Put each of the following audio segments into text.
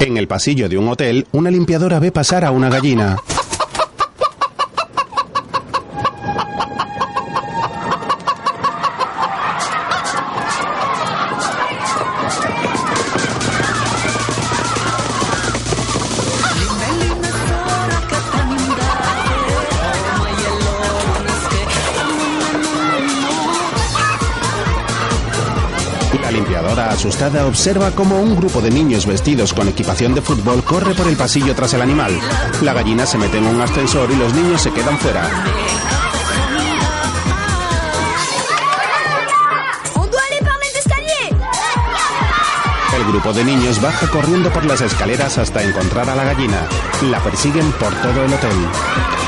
En el pasillo de un hotel, una limpiadora ve pasar a una gallina. Asustada, observa cómo un grupo de niños vestidos con equipación de fútbol corre por el pasillo tras el animal. La gallina se mete en un ascensor y los niños se quedan fuera. El grupo de niños baja corriendo por las escaleras hasta encontrar a la gallina. La persiguen por todo el hotel.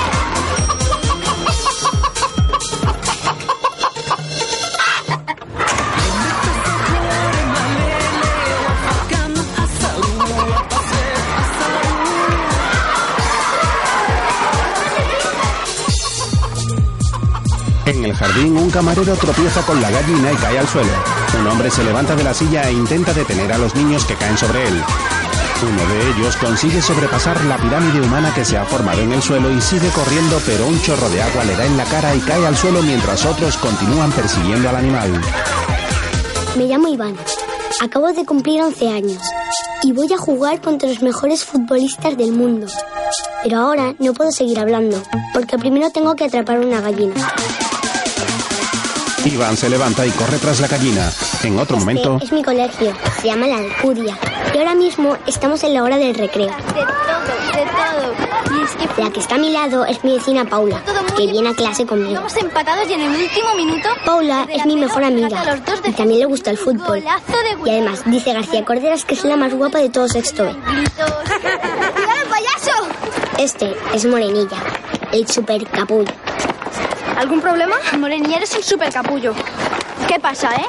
Jardín, un camarero tropieza con la gallina y cae al suelo. Un hombre se levanta de la silla e intenta detener a los niños que caen sobre él. Uno de ellos consigue sobrepasar la pirámide humana que se ha formado en el suelo y sigue corriendo, pero un chorro de agua le da en la cara y cae al suelo mientras otros continúan persiguiendo al animal. Me llamo Iván. Acabo de cumplir 11 años y voy a jugar contra los mejores futbolistas del mundo. Pero ahora no puedo seguir hablando, porque primero tengo que atrapar una gallina. Iván se levanta y corre tras la gallina. En otro momento, Es mi colegio, se llama La Alcudia. Y ahora mismo estamos en la hora del recreo. De todo, de todo. Y es que La que está a mi lado es mi vecina Paula, que viene a clase conmigo. Vamos empatados y en el último minuto. Paula es mi mejor amiga y también le gusta el fútbol. Y además dice García Corderas que es la más guapa de todo sexto B. gritos. ¡Cuidado, payaso! Este es Morenilla, el super capullo. ¿Algún problema? Morenilla, eres un super capullo. ¿Qué pasa, eh?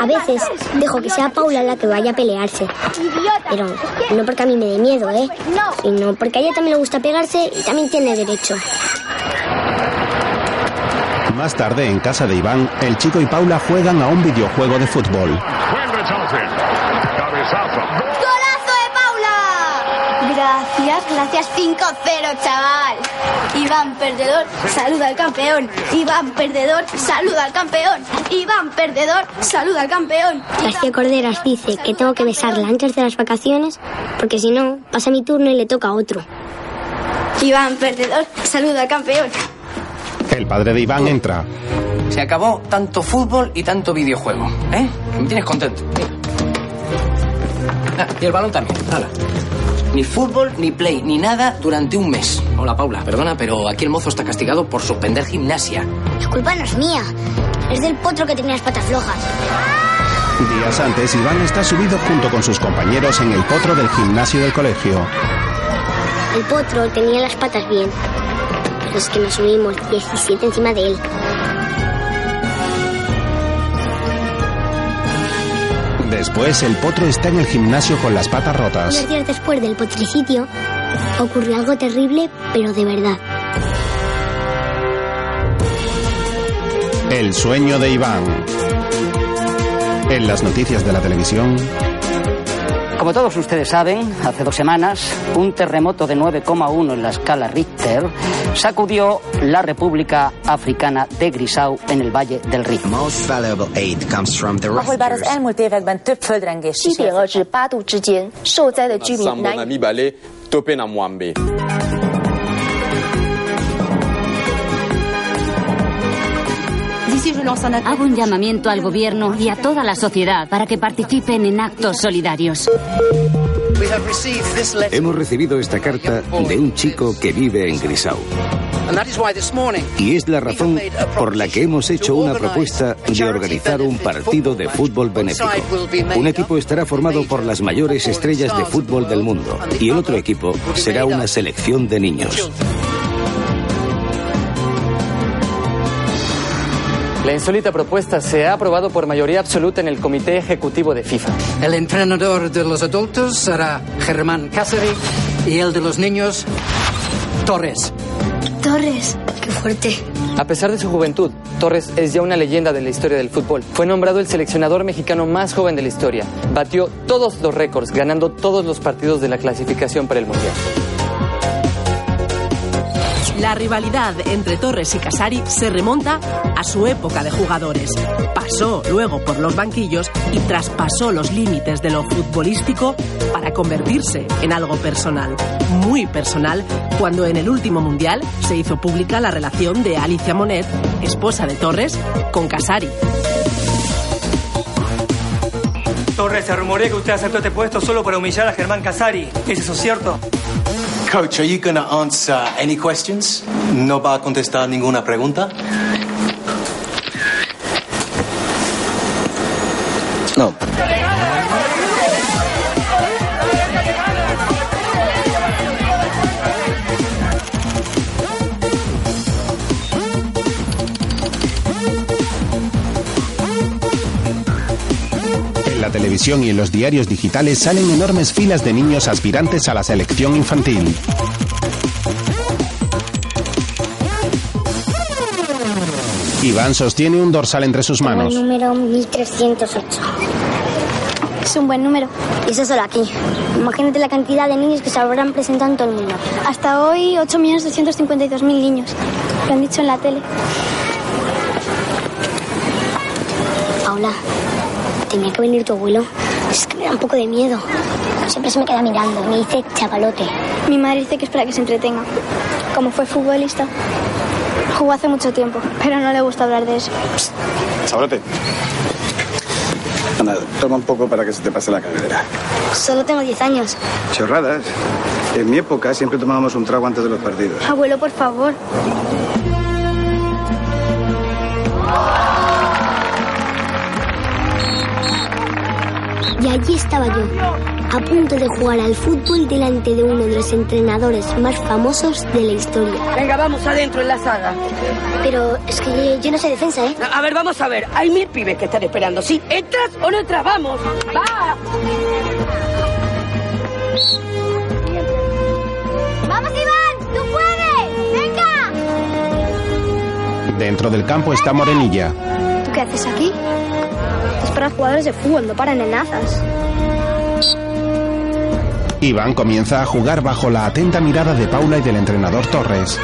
A veces dejo que sea Paula la que vaya a pelearse. Idiota. Pero no porque a mí me dé miedo, ¿eh? No. Sino porque a ella también le gusta pegarse y también tiene derecho. más tarde en casa de Iván, el chico y Paula juegan a un videojuego de fútbol. Buen rechace. Cabezazo. ¡Golazo de Paula! Gracias, gracias 5-0, chaval. Iván perdedor, saluda al campeón. Iván perdedor, saluda al campeón. Iván perdedor, saluda al campeón. García Corderas dice que tengo que besarla antes de las vacaciones porque si no, pasa mi turno y le toca a otro. Iván perdedor, saluda al campeón. El padre de Iván entra. Se acabó tanto fútbol y tanto videojuego. ¿Eh? Me tienes contento. Ah, y el balón también. Hala. Ni fútbol, ni play, ni nada durante un mes. Hola, Paula. Perdona, pero aquí el mozo está castigado por suspender gimnasia. La culpa no es mía, es del potro que tenía las patas flojas. Días antes, Iván está subido junto con sus compañeros en el potro del gimnasio del colegio. El potro tenía las patas bien, pero es que nos subimos 17 encima de él. Después, el potro está en el gimnasio con las patas rotas. Unos días después del potricidio, ocurrió algo terrible, pero de verdad. El sueño de Iván. En las noticias de la televisión, Como todos ustedes saben, hace dos semanas, un terremoto de 9,1 en la escala Richter sacudió la República Africana de Grisau en el Valle del Rin. Most valuable aid comes from the Ahol bár az rescuers. elmúlt években több földrengés 七点二至八度之间，受灾的居民难以 Hago un llamamiento al gobierno y a toda la sociedad para que participen en actos solidarios. Hemos recibido esta carta de un chico que vive en Grisau. Y es la razón por la que hemos hecho una propuesta de organizar un partido de fútbol benéfico. Un equipo estará formado por las mayores estrellas de fútbol del mundo y el otro equipo será una selección de niños. La insólita propuesta se ha aprobado por mayoría absoluta en el Comité Ejecutivo de FIFA. El entrenador de los adultos será Germán Cáceres y el de los niños, Torres. Torres, qué fuerte. A pesar de su juventud, Torres es ya una leyenda de la historia del fútbol. Fue nombrado el seleccionador mexicano más joven de la historia. Batió todos los récords, ganando todos los partidos de la clasificación para el Mundial. La rivalidad entre Torres y Casari se remonta a su época de jugadores. Pasó luego por los banquillos y traspasó los límites de lo futbolístico para convertirse en algo personal, muy personal, cuando en el último mundial se hizo pública la relación de Alicia Monet, esposa de Torres, con Casari. Torres, se rumorea que usted aceptó este puesto solo para humillar a Germán Casari. ¿Es eso cierto? Coach, are you going to answer any questions? ¿No va a contestar ninguna pregunta? No. Televisión y en los diarios digitales salen enormes filas de niños aspirantes a la selección infantil. Iván sostiene un dorsal entre sus manos. El número 1308. Es un buen número. Y eso solo aquí. Imagínate la cantidad de niños que se habrán presentado en todo el mundo. Hasta hoy, 8.252.000 niños. Lo han dicho en la tele. Paula, tenía que venir tu abuelo. Es que me da un poco de miedo. Siempre se me queda mirando. Me dice chavalote. Mi madre dice que es para que se entretenga. Como fue futbolista, jugó hace mucho tiempo, pero no le gusta hablar de eso. Sabrote. Anda, toma un poco para que se te pase la cadera. Solo tengo 10 años. Chorradas. En mi época siempre tomábamos un trago antes de los partidos. Abuelo, por favor. Y allí estaba yo, a punto de jugar al fútbol delante de uno de los entrenadores más famosos de la historia. Venga, vamos adentro en la saga. Pero es que yo no sé defensa, ¿eh? A ver, vamos a ver. Hay mil pibes que están esperando. ¿Sí? ¿Entras o no entras? ¡Vamos! ¡Va! ¡Vamos, Iván! ¡Tú puedes! ¡Venga! Dentro del campo está Morenilla. ¿Tú qué haces aquí? Para jugadores de fútbol, no para nenazas. Iván comienza a jugar bajo la atenta mirada de Paula y del entrenador Torres.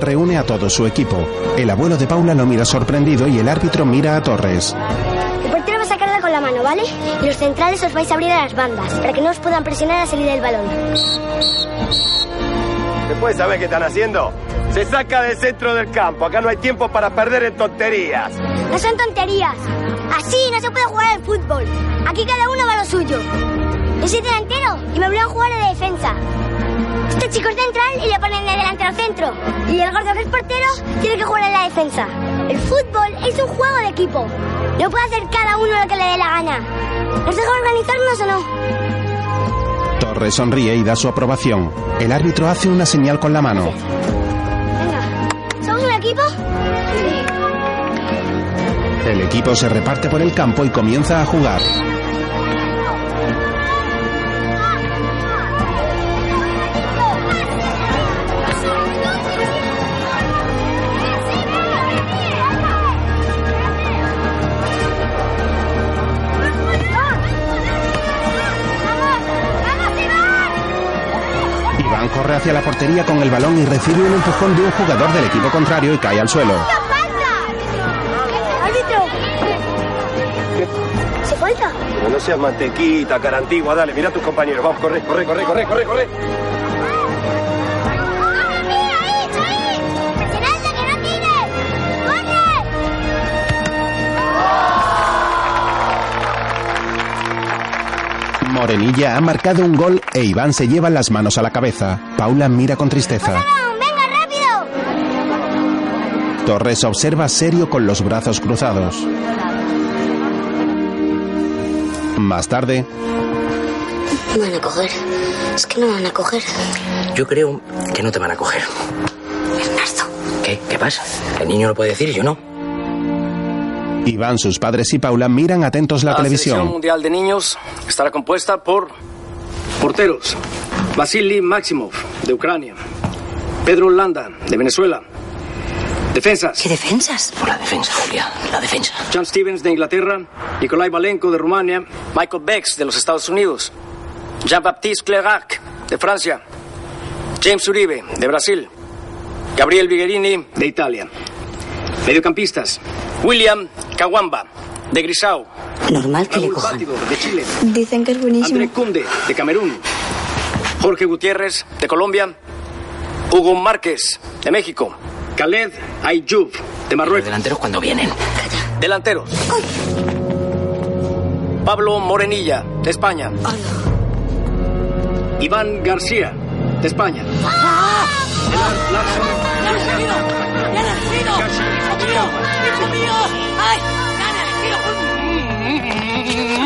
Reúne a todo su equipo. El abuelo de Paula lo mira sorprendido y el árbitro mira a Torres. El portero va a sacarla con la mano, ¿vale? Y los centrales os vais a abrir a las bandas para que no os puedan presionar a salir del balón. Después, ¿sabes qué están haciendo? Se saca del centro del campo. Acá no hay tiempo para perder en tonterías. No son tonterías. Así no se puede jugar al fútbol. Aquí cada uno va a lo suyo. Yo soy delantero y me obligan a jugar de defensa. Este chico es central y le ponen de delantero centro. Y el gordo que es portero tiene que jugar en la defensa. El fútbol es un juego de equipo. No puede hacer cada uno lo que le dé la gana. ¿Nos deja organizarnos o no? Torres sonríe y da su aprobación. El árbitro hace una señal con la mano. Venga. ¿Somos un equipo? El equipo se reparte por el campo y comienza a jugar. Corre hacia la portería con el balón y recibe un empujón de un jugador del equipo contrario y cae al suelo. ¿Se falta? Pero no seas mantequita, cara antigua. Dale, mira a tus compañeros. Vamos, corre, corre, corre, corre, corre, corre. Morenilla ha marcado un gol e Iván se lleva las manos a la cabeza. Paula mira con tristeza. ¡Venga, rápido! Torres observa serio con los brazos cruzados. Más tarde, No van a coger. Es que no van a coger. Yo creo que no te van a coger. ¿Qué? ¿Qué pasa? El niño lo puede decir y yo no. Iván, sus padres y Paula miran atentos la, La selección televisión. mundial de niños estará compuesta por porteros Vasily Maximov de Ucrania, Pedro Landa de Venezuela, defensas. ¿Qué defensas? Por la defensa, Julia, la defensa. John Stevens de Inglaterra, Nikolai Valenko de Rumania, Michael Bex de los Estados Unidos, Jean-Baptiste Clerac de Francia, James Uribe de Brasil, Gabriel Vigherini de Italia. Mediocampistas, William Kawamba de Grisau. Normal que le cojan. de Chile. Dicen que es buenísimo. André Kunde, de Camerún. Jorge Gutiérrez, de Colombia. Hugo Márquez, de México. Khaled Ayub, de Marruecos. delanteros cuando vienen. Delanteros. Pablo Morenilla, de España. Iván García, de España. Gerard Larsson,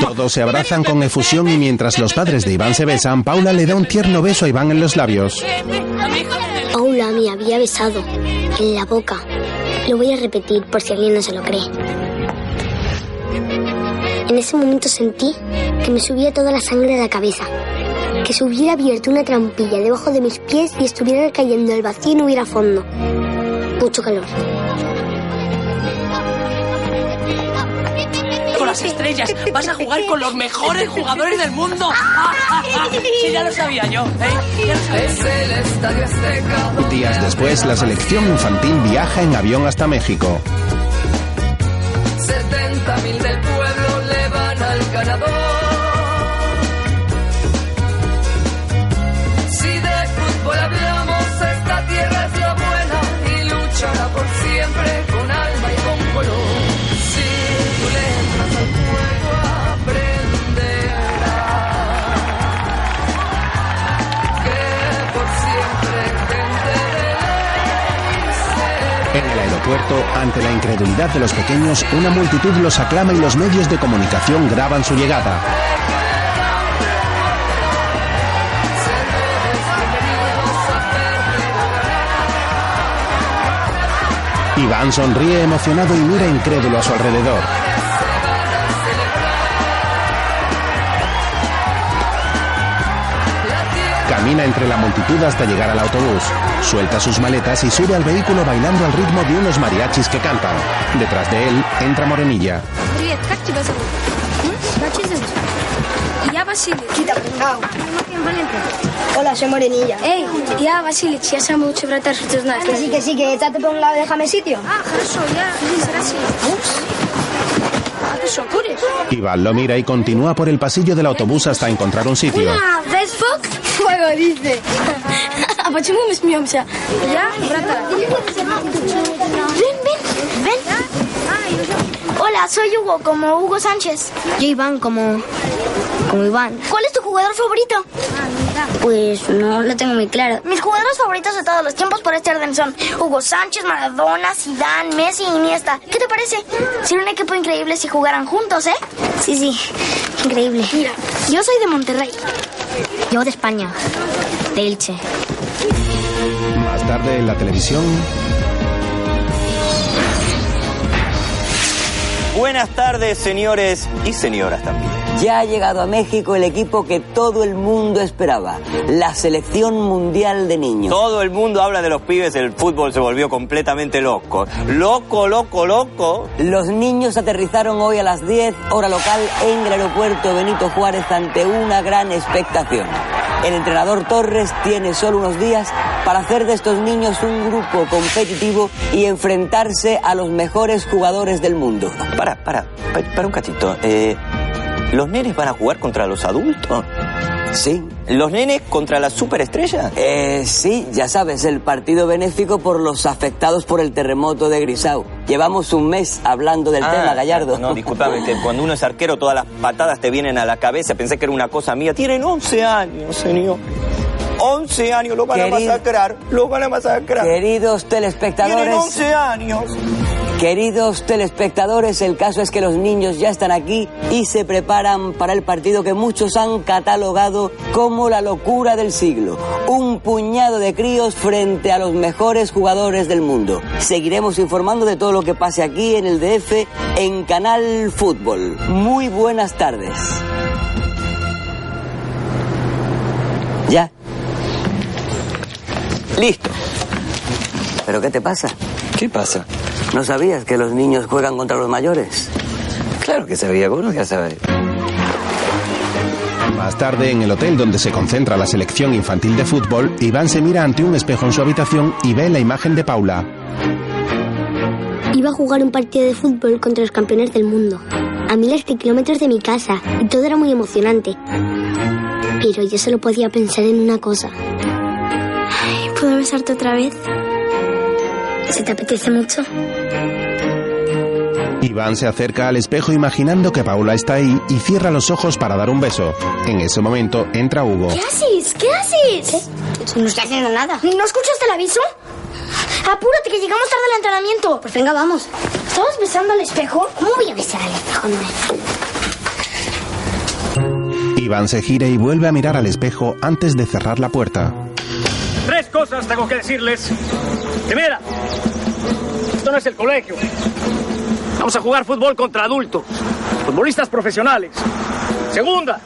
Todos se abrazan con efusión y mientras los padres de Iván se besan, Paula le da un tierno beso a Iván en los labios. Paula me había besado en la boca. Lo voy a repetir por si alguien no se lo cree. En ese momento sentí que me subía toda la sangre a la cabeza. Que se hubiera abierto una trampilla debajo de mis pies y estuviera cayendo al vacío y no hubiera fondo. Mucho calor. Las estrellas. Vas a jugar con los mejores jugadores del mundo. Sí, ya lo sabía yo. ¿eh? Ya lo sabía yo. Días después, la selección infantil viaja en avión hasta México. 70.000 del pueblo le van al ganador. Aeropuerto, ante la incredulidad de los pequeños, una multitud los aclama y los medios de comunicación graban su llegada. Iván sonríe emocionado y mira incrédulo a su alrededor. Camina entre la multitud hasta llegar al autobús. Suelta sus maletas y sube al vehículo bailando al ritmo de unos mariachis que cantan. Detrás de él entra Morenilla. Привет, как тебя зовут? Как тебя зовут? Я Василий. Кита, Hola, soy Morenilla. Эй, я Василий, я самый лучший вратарь, что ты знаешь. Que sí, que sí, que échate por un lado, déjame sitio. Ah, хорошо, я será así. Ups. Ah, ты что, куришь? Iván lo mira y continúa por el pasillo del autobús hasta encontrar un sitio. Una Facebook juego, dice. ¿A почему мы смеемся? Я вратарь. Ven, ven, ven. Hola, soy Hugo, como Hugo Sánchez. Yo Iván como... como Iván. ¿Cuál es tu jugador favorito? Pues no lo tengo muy claro. Mis jugadores favoritos de todos los tiempos por este orden son Hugo Sánchez, Maradona, Zidane, Messi y Iniesta. ¿Qué te parece? Sería un equipo increíble si jugaran juntos, ¿eh? Sí, sí. Increíble. Mira, yo soy de Monterrey. Yo de España. De Elche. Más tarde en la televisión, Buenas tardes, señores y señoras también. Ya ha llegado a México el equipo que todo el mundo esperaba, la selección mundial de niños. Todo el mundo habla de los pibes, el fútbol se volvió completamente loco. Loco, loco, loco. Los niños aterrizaron hoy a las 10 hora local en el aeropuerto Benito Juárez ante una gran expectación. El entrenador Torres tiene solo unos días para hacer de estos niños un grupo competitivo y enfrentarse a los mejores jugadores del mundo. Para, para, pa- para un cachito. Eh, ¿Los nenes van a jugar contra los adultos? Sí. ¿Los nenes contra las superestrellas? Eh, sí, ya sabes, el partido benéfico por los afectados por el terremoto de Grisau. Llevamos un mes hablando del Ah, tema, Gallardo. No, disculpame, que cuando uno es arquero todas las patadas te vienen a la cabeza. Pensé que era una cosa mía. Tienen 11 años, señor. 11 años, los van a masacrar. Los van a masacrar. Queridos Tienen telespectadores, 11 años. Queridos telespectadores, el caso es que los niños ya están aquí y se preparan para el partido que muchos han catalogado como la locura del siglo. Un puñado de críos frente a los mejores jugadores del mundo. Seguiremos informando de todo lo que pase aquí en el DF en Canal Fútbol. Muy buenas tardes. Ya. Listo. ¿Pero qué te pasa? ¿Qué pasa? ¿No sabías que los niños juegan contra los mayores? Claro que sabía, ¿cómo no ya sabes? Más tarde, en el hotel donde se concentra la selección infantil de fútbol, Iván se mira ante un espejo en su habitación y ve la imagen de Paula. Iba a jugar un partido de fútbol contra los campeones del mundo, a miles de kilómetros de mi casa, y todo era muy emocionante. Pero yo solo podía pensar en una cosa. Ay, ¿Puedo besarte otra vez? ¿Se te apetece mucho? Iván se acerca al espejo imaginando que Paula está ahí y cierra los ojos para dar un beso. En ese momento entra Hugo. ¿Qué haces? ¿Qué haces? No estoy haciendo nada. ¿No escuchaste el aviso? Apúrate que llegamos tarde al entrenamiento. Pues venga, vamos. ¿Estabas besando al espejo? ¿Cómo voy a besar al espejo? No me- Iván se gira y vuelve a mirar al espejo antes de cerrar la puerta. Cosas tengo que decirles. Primera, esto no es el colegio. Vamos a jugar fútbol contra adultos, futbolistas profesionales. Segunda,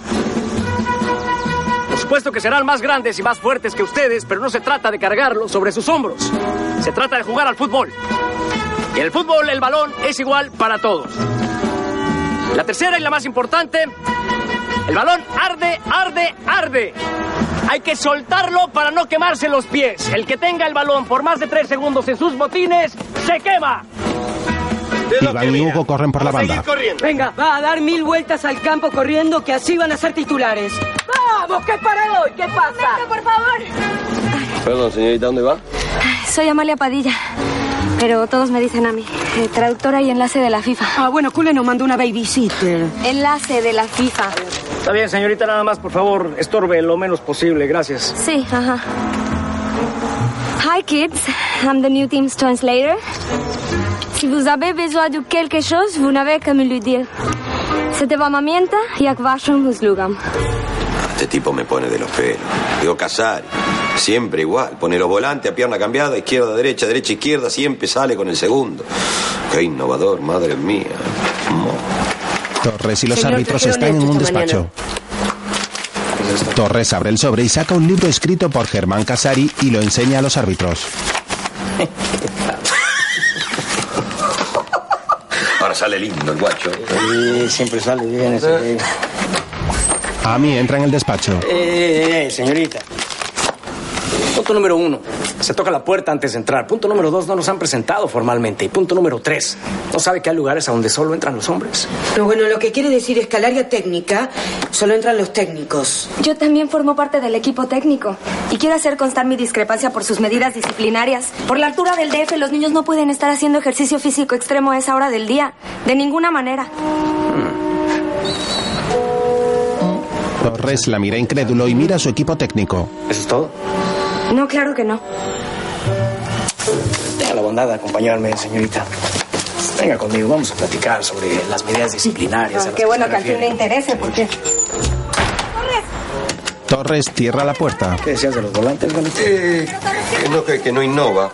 por supuesto que serán más grandes y más fuertes que ustedes, pero no se trata de cargarlos sobre sus hombros. Se trata de jugar al fútbol. Y el fútbol el balón es igual para todos. La tercera y la más importante, el balón arde, arde, arde. Hay que soltarlo para no quemarse los pies. El que tenga el balón por más de tres segundos en sus botines, se quema. Iván y Hugo corren por la banda. Venga, va a dar mil vueltas al campo corriendo que así van a ser titulares. ¡Vamos, que para hoy! ¿Qué pasa? por favor. Perdón, señorita, ¿dónde va? Soy Amalia Padilla, pero todos me dicen a mí. eh, traductora y enlace de la FIFA. Ah, bueno, Cule nos mandó una babysitter. Enlace de la FIFA. Está bien, señorita, nada más, por favor, estorbe lo menos posible, gracias. Sí, ajá. Hi kids, I'm the new team's translator. Si vous avez besoin de quelque chose, vous n'avez qu'à me le dire. C'était vamamienta y ak waszym uzlugam. Este tipo me pone de los pelos. Digo Casari. Siempre igual. Pone los volantes a pierna cambiada, izquierda, derecha, derecha, izquierda. Siempre sale con el segundo. Qué innovador, madre mía. Torres y los Señor, árbitros están en un despacho. Torres abre el sobre y saca un libro escrito por Germán Casari y lo enseña a los árbitros. Ahora sale lindo el guacho. Sí, siempre sale bien ese. Ami entra en el despacho. Eh, eh, eh, señorita. Punto número uno. Se toca la puerta antes de entrar. Punto número dos. No nos han presentado formalmente. Y punto número tres. No sabe que hay lugares a donde solo entran los hombres. No, bueno, lo que quiere decir es que al área técnica solo entran los técnicos. Yo también formo parte del equipo técnico y quiero hacer constar mi discrepancia por sus medidas disciplinarias. Por la altura del DF, los niños no pueden estar haciendo ejercicio físico extremo a esa hora del día. De ninguna manera. Torres la mira incrédulo y mira a su equipo técnico. ¿Eso es todo? No, claro que no. Tenga la bondad de acompañarme, señorita. Venga conmigo, vamos a platicar sobre las medidas disciplinarias. a las qué que bueno que al fin le interese, porque Torres cierra la puerta. ¿Qué decías de los volantes, Galito? Eh, que no, que, que no innova.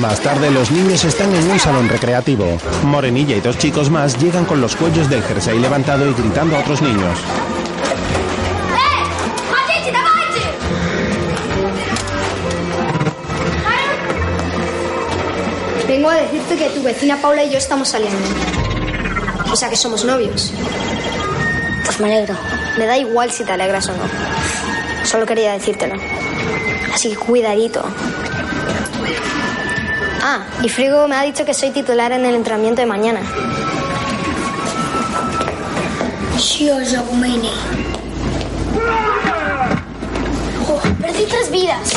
Más tarde los niños están en un salón recreativo. Morenilla y dos chicos más llegan con los cuellos del jersey levantado y gritando a otros niños. Que tu vecina Paula y yo estamos saliendo. O sea que somos novios. Pues me alegro. Me da igual si te alegras o no. Solo quería decírtelo. Así que cuidadito. Ah, y Frigo me ha dicho que soy titular en el entrenamiento de mañana. Oh, perdí tres vidas.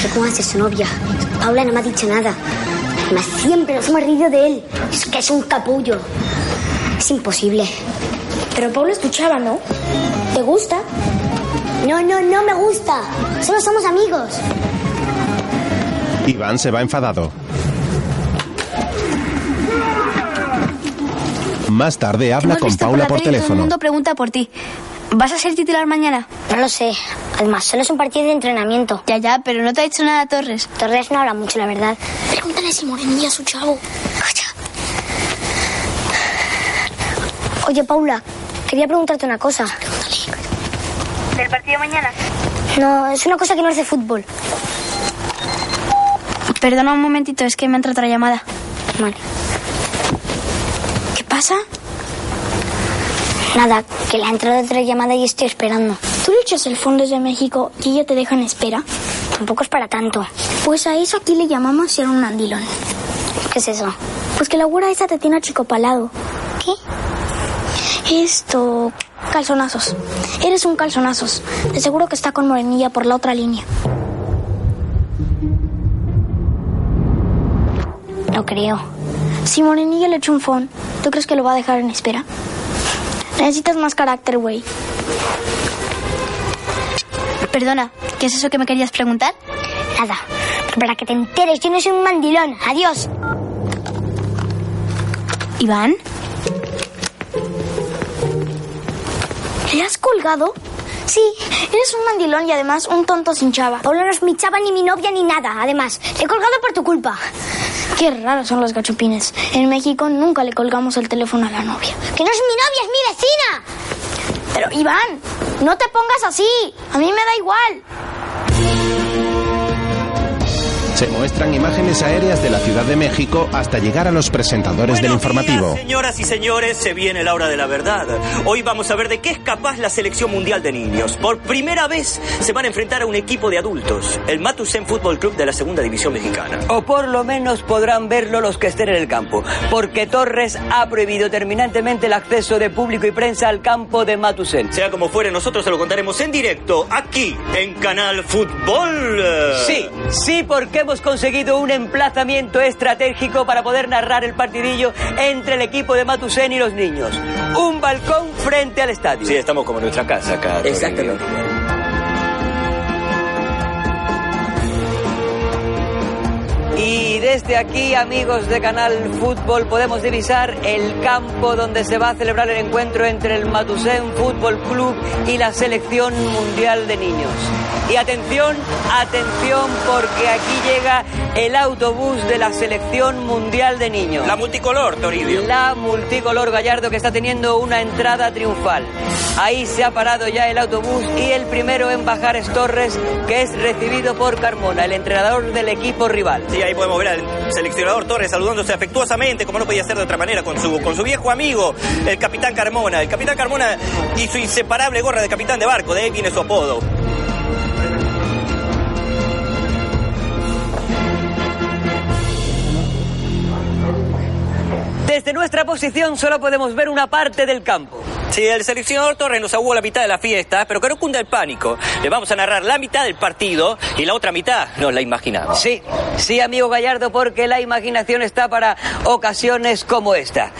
¿Pero cómo hace su novia? Paula no me ha dicho nada. Además, siempre nos hemos reído de él. Es que es un capullo. Es imposible. Pero Paula es tu chava, ¿no? ¿Te gusta? No, no, no me gusta. Solo somos amigos. Iván se va enfadado. Más tarde habla Hemos con visto Paula la por tele y Todo el teléfono. mundo pregunta por ti. ¿Vas a ser titular mañana? No lo sé. Además, solo es un partido de entrenamiento. Ya, ya, pero no te ha dicho nada Torres. Torres no habla mucho, la verdad. Pregúntale si Morenilla es su chavo. Oye, Paula, quería preguntarte una cosa. ¿Del partido mañana? No, es una cosa que no es de fútbol. Perdona un momentito, es que me ha entrado otra llamada. Vale. ¿Qué pasa? Nada, que le ha entrado otra llamada y estoy esperando. Tú luchas el Fondos de México y ella te deja en espera. Tampoco es para tanto. Pues a eso aquí le llamamos ser un andilón. ¿Qué es eso? Pues que la güera esa te tiene achicopalado. ¿Qué? Esto... Calzonazos. Eres un calzonazos. De seguro que está con Morenilla por la otra línea. No creo. Si Morenilla le echa un phone, ¿tú crees que lo va a dejar en espera? Necesitas más carácter, güey. Perdona, ¿qué es eso que me querías preguntar? Nada. Para que te enteres, yo no soy un mandilón. Adiós. ¿Iván? ¿Le has colgado? Sí, eres un mandilón y además un tonto sin chava. Paula no es mi chava, ni mi novia, ni nada. Además, le he colgado por tu culpa. Qué raros son los gachupines. En México nunca le colgamos el teléfono a la novia. Que no es mi novia, es mi vecina. Pero Iván, no te pongas así. A mí me da igual. Muestran imágenes aéreas de la Ciudad de México hasta llegar a los presentadores del informativo. Señoras y señores, se viene la hora de la verdad. Hoy vamos a ver de qué es capaz la selección mundial de niños. Por primera vez se van a enfrentar a un equipo de adultos, el Matusen Fútbol Club de la Segunda División Mexicana. O por lo menos podrán verlo los que estén en el campo, porque Torres ha prohibido terminantemente el acceso de público y prensa al campo de Matusel. Sea como fuere, nosotros se lo contaremos en directo, aquí, en Canal Fútbol. Sí, sí, porque hemos conseguido un emplazamiento estratégico para poder narrar el partidillo entre el equipo de Matusen y los niños. Un balcón frente al estadio. Sí, estamos como en nuestra casa acá. Exactamente. Y desde aquí, amigos de Canal Fútbol, podemos divisar el campo donde se va a celebrar el encuentro entre el Matusen Fútbol Club y la Selección Mundial de Niños. Y atención, atención, porque aquí llega el autobús de la Selección Mundial de Niños. La multicolor, Toribio. La multicolor Gallardo que está teniendo una entrada triunfal. Ahí se ha parado ya el autobús y el primero en bajar es Torres, que es recibido por Carmona, el entrenador del equipo rival. Sí, ahí podemos ver al seleccionador Torres saludándose afectuosamente, como no podía ser de otra manera, con su, con su viejo amigo, el capitán Carmona. El capitán Carmona y su inseparable gorra de capitán de barco, de ahí viene su apodo. Desde nuestra posición solo podemos ver una parte del campo. Sí, el seleccionador Torres nos aguó la mitad de la fiesta, pero que no cunda el pánico. Le vamos a narrar la mitad del partido y la otra mitad nos la imaginamos. Sí, sí, amigo Gallardo, porque la imaginación está para ocasiones como esta.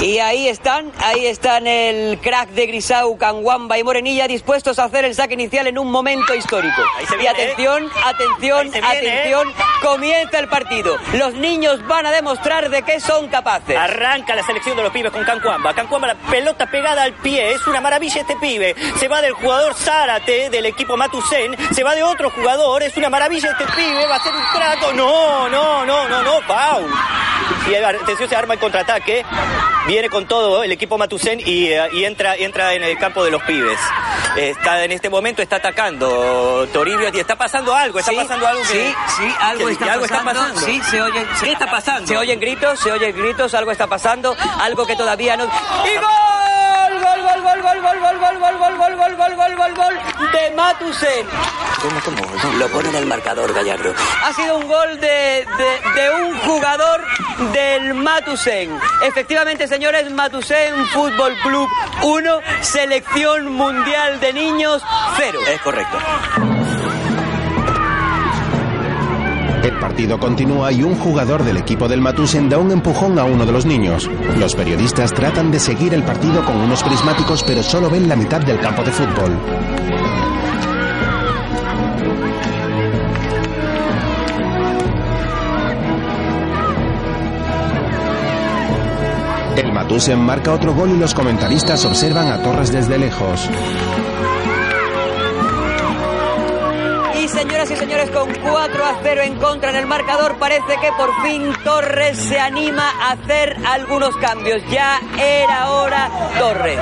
Y ahí están, ahí están el crack de Grisau, Canguamba y Morenilla dispuestos a hacer el saque inicial en un momento histórico. Ahí se y viene, atención, atención, viene, atención, comienza el partido. Los niños van a demostrar de qué son capaces. Arranca la selección de los pibes con Cancuamba. Cancuamba la pelota pegada al pie. Es una maravilla este pibe. Se va del jugador Zárate del equipo Matusen. Se va de otro jugador. Es una maravilla este pibe. Va a ser un trato. No, no, no, no, no. Foul. Y atención, se arma el contraataque. Viene con todo el equipo Matusen y, eh, y entra, entra en el campo de los pibes. Está, en este momento está atacando Toribio y está pasando algo. Está Sí, pasando algo que. sí, sí, algo que- está que algo pasando. está pasando. Sí, se oyen. se- ¿Qué está pasando? Se oyen gritos, se oyen gritos, algo está pasando, algo que todavía no. ¡Y gol! ¡Gol, gol, gol, gol, gol, gol, gol, gol, gol, gol, gol, gol, gol, gol, gol de Matusen! ¿Cómo, cómo? Lo pone en el marcador, Gallardo. Ha sido un gol de, de, de un jugador del Matusen. Efectivamente, señores, Matusen Fútbol Club 1, Selección Mundial de Niños 0. Es correcto. El partido continúa y un jugador del equipo del Matusen da un empujón a uno de los niños. Los periodistas tratan de seguir el partido con unos prismáticos pero solo ven la mitad del campo de fútbol. Matusen marca otro gol y los comentaristas observan a Torres desde lejos. Y señoras y señores, con 4 a 0 en contra en el marcador, parece que por fin Torres se anima a hacer algunos cambios. Ya era hora Torres.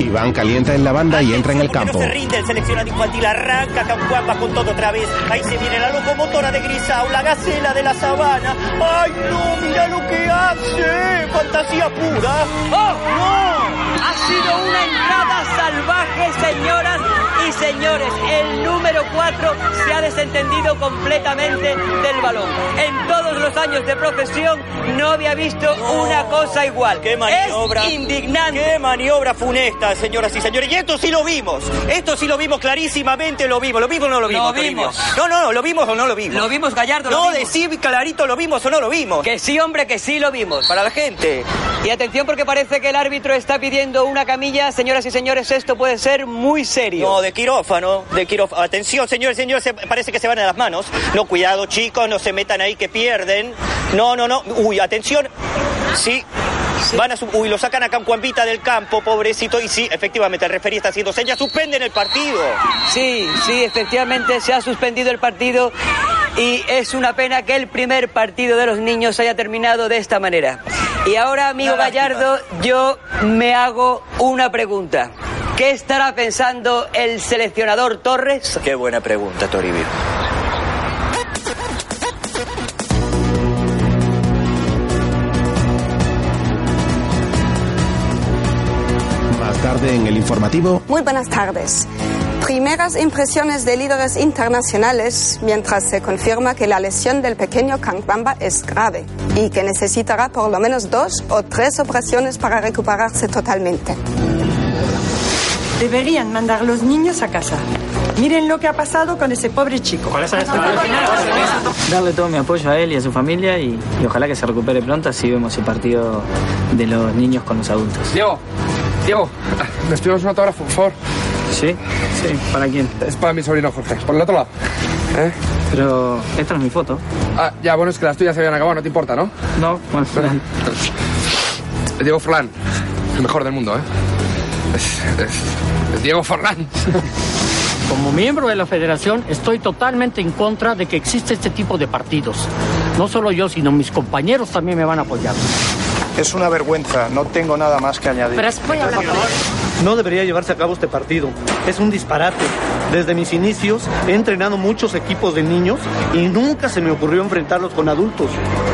Iván calienta en la banda y entra en el campo. No se rinde el seleccionado infantil, arranca Cancuamba con todo otra vez. Ahí se viene la locomotora de Grisao, la gacela de la sabana. ¡Ay no! ¡Mira lo que hace! ¡Fantasía pura! ¡Oh, no! Ha sido una entrada salvaje, señoras y señores. El número 4 se ha desentendido completamente del balón. En todos los años de profesión no había visto una cosa igual. ¡Qué maniobra! Es indignante. ¡Qué maniobra funesta, señoras y señores! Y esto sí lo vimos. Esto sí lo vimos clarísimamente, lo vimos. ¿Lo vimos o no lo vimos? Lo Toribio? vimos. No, no, ¿lo vimos o no lo vimos? Lo vimos, Gallardo. lo No, vimos. decir clarito, ¿lo vimos o no lo vimos? Que sí, hombre, que sí lo vimos. Para la gente. Y atención porque parece que el árbitro está pidiendo una camilla. Señoras y señores, esto puede ser muy serio. No, de quirófano, de quirófano. Atención, señores, señores, se- parece que se van a las manos. No, cuidado, chicos, no se metan ahí que pierden. No, no, no. Uy, atención. Sí. Van a su- Uy, lo sacan a Cancuambita del campo, pobrecito. Y sí, efectivamente, el referí está haciendo señas. Suspenden el partido. Sí, sí, efectivamente se ha suspendido el partido y es una pena que el primer partido de los niños haya terminado de esta manera. Y ahora, amigo. Gallardo, yo me hago una pregunta. ¿Qué estará pensando el seleccionador Torres? Qué buena pregunta, Toribio. Tarde en el informativo, Muy buenas tardes. Primeras impresiones de líderes internacionales mientras se confirma que la lesión del pequeño Kankwamba es grave y que necesitará por lo menos dos o tres operaciones para recuperarse totalmente. Deberían mandar los niños a casa. Miren lo que ha pasado con ese pobre chico. Darle todo mi apoyo a él y a su familia y, y ojalá que se recupere pronto, así vemos el partido de los niños con los adultos. Diego, Diego, ¿les pedimos un autógrafo, por favor? ¿Sí? Sí, ¿para quién? Es para mi sobrino Jorge, por el otro lado. ¿Eh? Pero esta no es mi foto. Ah, ya, bueno, es que las tuyas se habían acabado, no te importa, ¿no? No, bueno, Diego Forlán, el mejor del mundo, ¿eh? Es, es- es Diego Forlán. Como miembro de la federación estoy totalmente en contra de que existe este tipo de partidos. No solo yo, sino mis compañeros también me van a apoyar. Es una vergüenza, no tengo nada más que añadir. Pero voy a hablar con él. No debería llevarse a cabo este partido. Es un disparate. Desde mis inicios he entrenado muchos equipos de niños y nunca se me ocurrió enfrentarlos con adultos.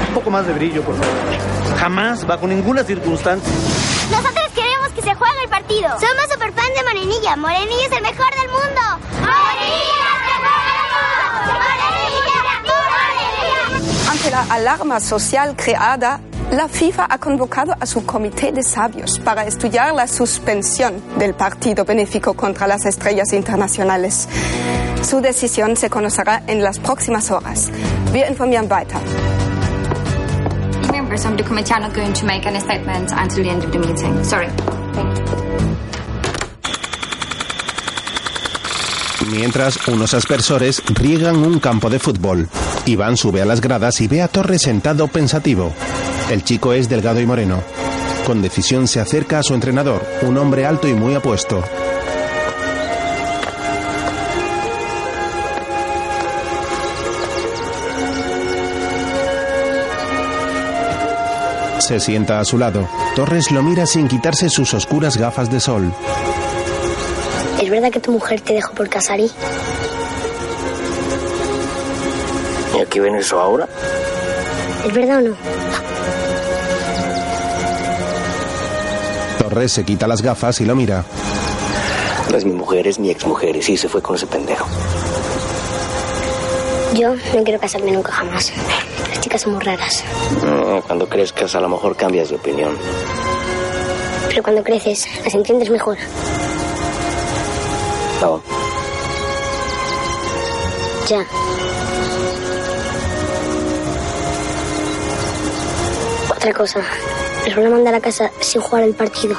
Un poco más de brillo, por favor. Jamás, bajo ninguna circunstancia. Nosotros queremos que se juegue el partido. Somos superfans de Morenilla. Morenilla es el mejor del mundo. ¡Morenilla Ante la alarma social creada, la FIFA ha convocado a su comité de sabios para estudiar la suspensión del partido benéfico contra las estrellas internacionales. Su decisión se conocerá en las próximas horas. Wir informieren weiter. Members going to make statements until the end of the meeting. Sorry. Mientras unos aspersores riegan un campo de fútbol. Iván sube a las gradas y ve a Torres sentado pensativo. El chico es delgado y moreno. Con decisión se acerca a su entrenador, un hombre alto y muy apuesto. Se sienta a su lado. Torres lo mira sin quitarse sus oscuras gafas de sol. ¿Es verdad que tu mujer te dejó por Casari? ¿Y aquí ven eso ahora? ¿Es verdad o no? Torres se quita las gafas y lo mira. No es mi mujer, es mi exmujer. Y sí, se fue con ese pendejo. Yo no quiero casarme nunca jamás. Las chicas son muy raras. Mm, Cuando crezcas, a lo mejor cambias de opinión. Pero cuando creces, las entiendes mejor. Ya. Otra cosa. Les voy a mandar a casa sin jugar el partido.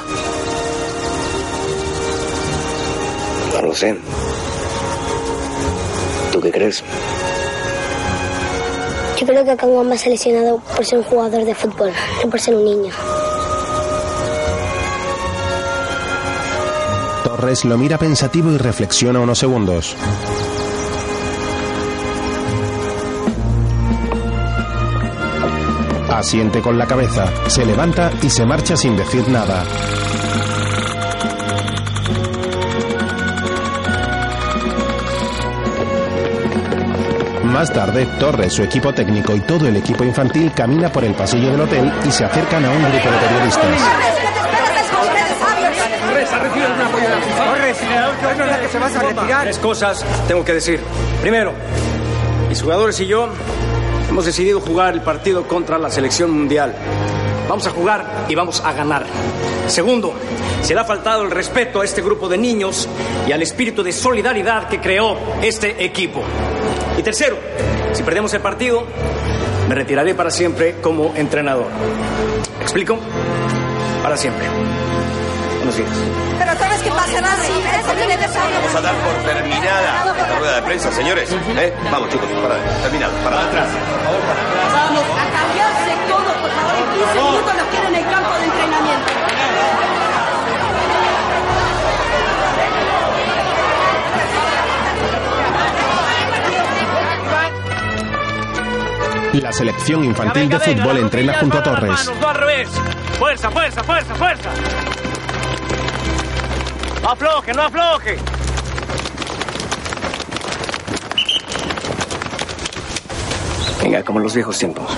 no lo sé. ¿Tú qué crees? Yo creo que Kanwamba se ha lesionado por ser un jugador de fútbol, no por ser un niño. Lo mira pensativo y reflexiona unos segundos. Asiente con la cabeza, se levanta y se marcha sin decir nada. Más tarde, Torres, su equipo técnico y todo el equipo infantil camina por el pasillo del hotel y se acercan a un grupo de periodistas. Torres, ha recibido un apoyo de la FIFA. Torres, ¿no es la que se vas a retirar? Tres cosas tengo que decir. Primero, mis jugadores y yo hemos decidido jugar el partido contra la selección mundial. Vamos a jugar y vamos a ganar. Segundo, se le ha faltado el respeto a este grupo de niños y al espíritu de solidaridad que creó este equipo. Y tercero, si perdemos el partido, me retiraré para siempre como entrenador. ¿Me explico? Para siempre. Buenos días. Que. Vamos a dar por terminada esta rueda de prensa, señores. ¿Eh? Vamos, chicos, para terminado, para atrás. Vamos, a cambiarse todo, por favor. En 15 minutos nos queda en el campo de entrenamiento. La selección infantil de fútbol entrena junto a Torres. Manos, no al revés. Fuerza, fuerza, fuerza, fuerza. No afloje, no afloje. Venga, como los viejos tiempos.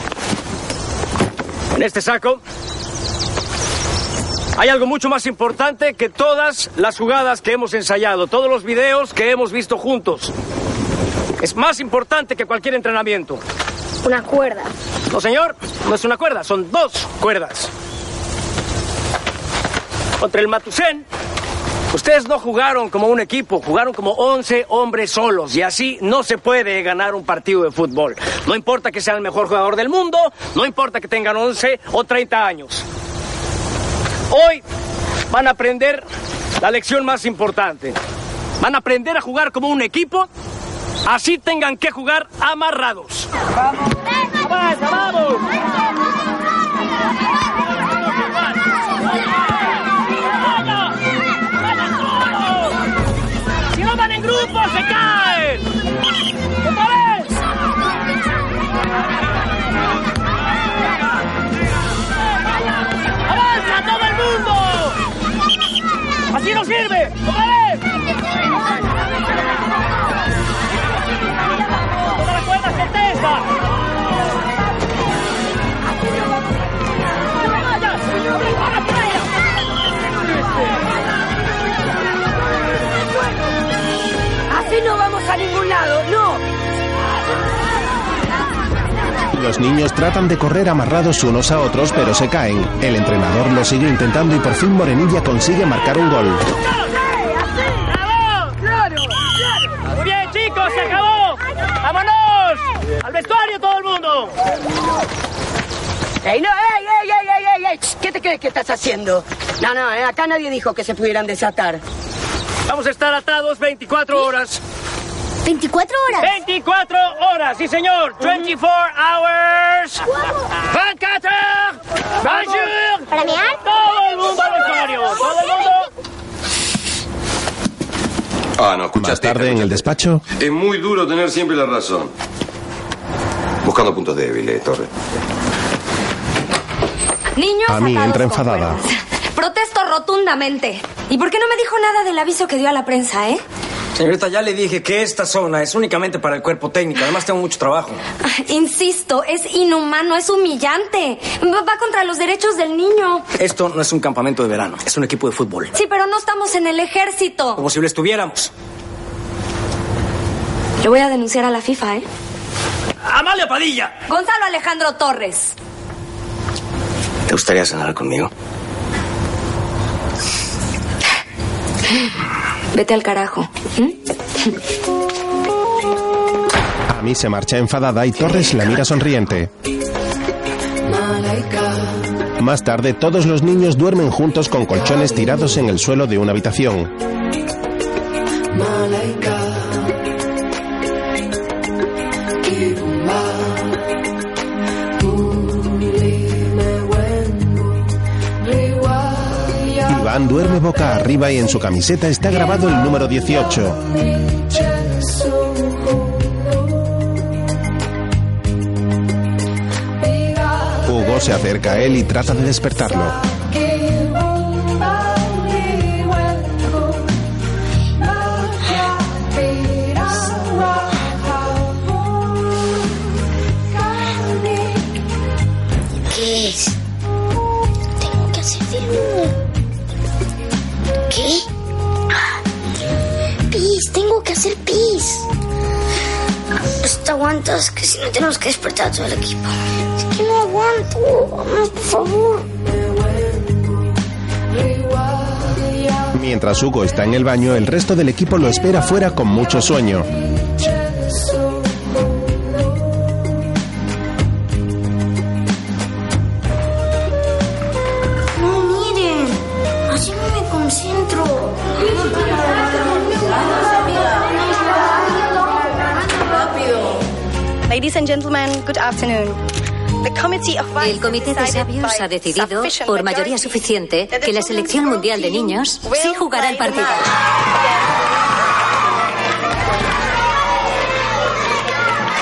En este saco hay algo mucho más importante que todas las jugadas que hemos ensayado, todos los videos que hemos visto juntos. Es más importante que cualquier entrenamiento. Una cuerda. No, señor, no es una cuerda, son dos cuerdas. Contra el Matusén, ustedes no jugaron como un equipo, jugaron como 11 hombres solos y así no se puede ganar un partido de fútbol. No importa que sea el mejor jugador del mundo, no importa que tengan 11 o 30 años. Hoy van a aprender la lección más importante. Van a aprender a jugar como un equipo, así tengan que jugar amarrados. ¡Vamos! ¡Avanza, vamos! Vez! ¡Avanza todo el mundo! ¡Así no sirve! ¡Otra vez! ¡Toda la cuerda se! No vamos a ningún lado, no. Los niños tratan de correr amarrados unos a otros, pero se caen. El entrenador lo sigue intentando y por fin Morenilla consigue marcar un gol. Muy bien, chicos, se acabó. ¡Vámonos! ¡Al vestuario todo el mundo! ¡Ey, no! ¡Ey, ey, ey, ey, ey, ey! ¿Qué te crees que estás haciendo? No, no, eh, acá nadie dijo que se pudieran desatar. Vamos a estar atados 24 horas. ¿24 horas? 24 horas, sí señor. 24 hours. 24. Bonjour. ¿Para mear? Todo el mundo al vestuario. Todo el mundo. Ah, no, escuchaste. Más tarde en el despacho, Es muy duro tener siempre la razón. Buscando puntos débiles, Torres. Niños, a mí entra enfadada. Protesto rotundamente. ¿Y por qué no me dijo nada del aviso que dio a la prensa, eh? Señorita, ya le dije que esta zona es únicamente para el cuerpo técnico. Además, tengo mucho trabajo. Insisto, es inhumano, es humillante. Va va contra los derechos del niño. Esto no es un campamento de verano, es un equipo de fútbol. Sí, pero no estamos en el ejército. Como si lo estuviéramos. Yo voy a denunciar a la FIFA, ¿eh? ¡Amalia Padilla! Gonzalo Alejandro Torres. ¿Te gustaría cenar conmigo? Vete al carajo. ¿Mm? a mí se marcha enfadada y Torres la mira sonriente. Más tarde, todos los niños duermen juntos con colchones tirados en el suelo de una habitación. Duerme boca arriba y en su camiseta está grabado el número 18. Hugo se acerca a él y trata de despertarlo. Tenemos que despertar a todo el equipo. Es que no aguanto. Vamos, por favor. Mientras Hugo está en el baño, el resto del equipo lo espera fuera con mucho sueño. El Comité de Sabios ha decidido, por mayoría suficiente, que la Selección Mundial de Niños sí jugará el partido.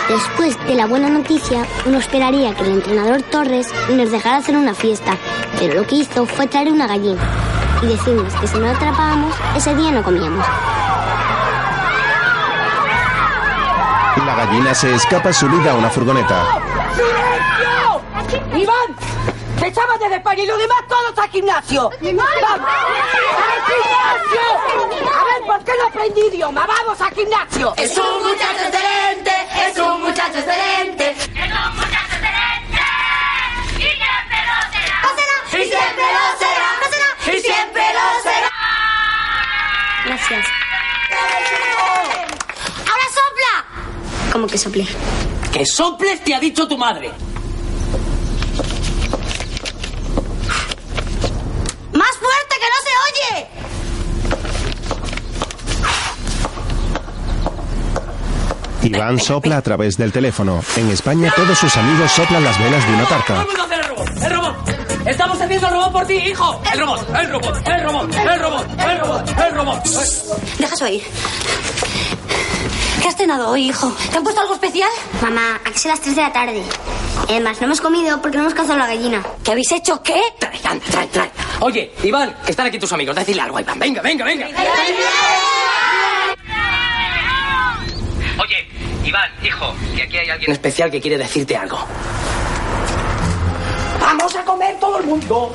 Después de la buena noticia, uno esperaría que el entrenador Torres nos dejara hacer una fiesta, pero lo que hizo fue traer una gallina y decirnos que si no la atrapábamos, ese día no comíamos. Gallina se escapa subida a una furgoneta. ¡Silencio! ¡Iván! ¡Echábate de España y los demás todos al gimnasio! ¡Vamos! ¡Al gimnasio! A ver, ¿por qué no aprendí idioma? ¡Vamos al gimnasio! Es un muchacho excelente, es un muchacho excelente. Es un muchacho excelente. Y siempre lo será. Y siempre lo será. Y siempre lo será. Gracias. ¡Ahora sopla! ¿Cómo que sople? ¡Que soples te ha dicho tu madre! ¡Más fuerte que no se oye! Iván sopla a través del teléfono. En España todos sus amigos soplan las velas de una tarta. ¡Vamos a hacer el robot! ¡El robot! ¡Estamos haciendo el robot por ti, hijo! ¡El robot! ¡El robot! ¡El robot! ¡El robot! ¡El robot! ¡El robot! Deja eso ahí. ¿Qué has cenado hoy, hijo? ¿Te han puesto algo especial? Mamá, aquí son las 3 de la tarde. Además, no hemos comido porque no hemos cazado la gallina. ¿Qué habéis hecho? ¿Qué? Trae, trae, trae. Oye, Iván, que están aquí tus amigos. Decidle algo, Iván. Venga, venga, venga. Oye, Iván, hijo, que aquí hay alguien especial que quiere decirte algo. ¡Vamos a comer todo el mundo!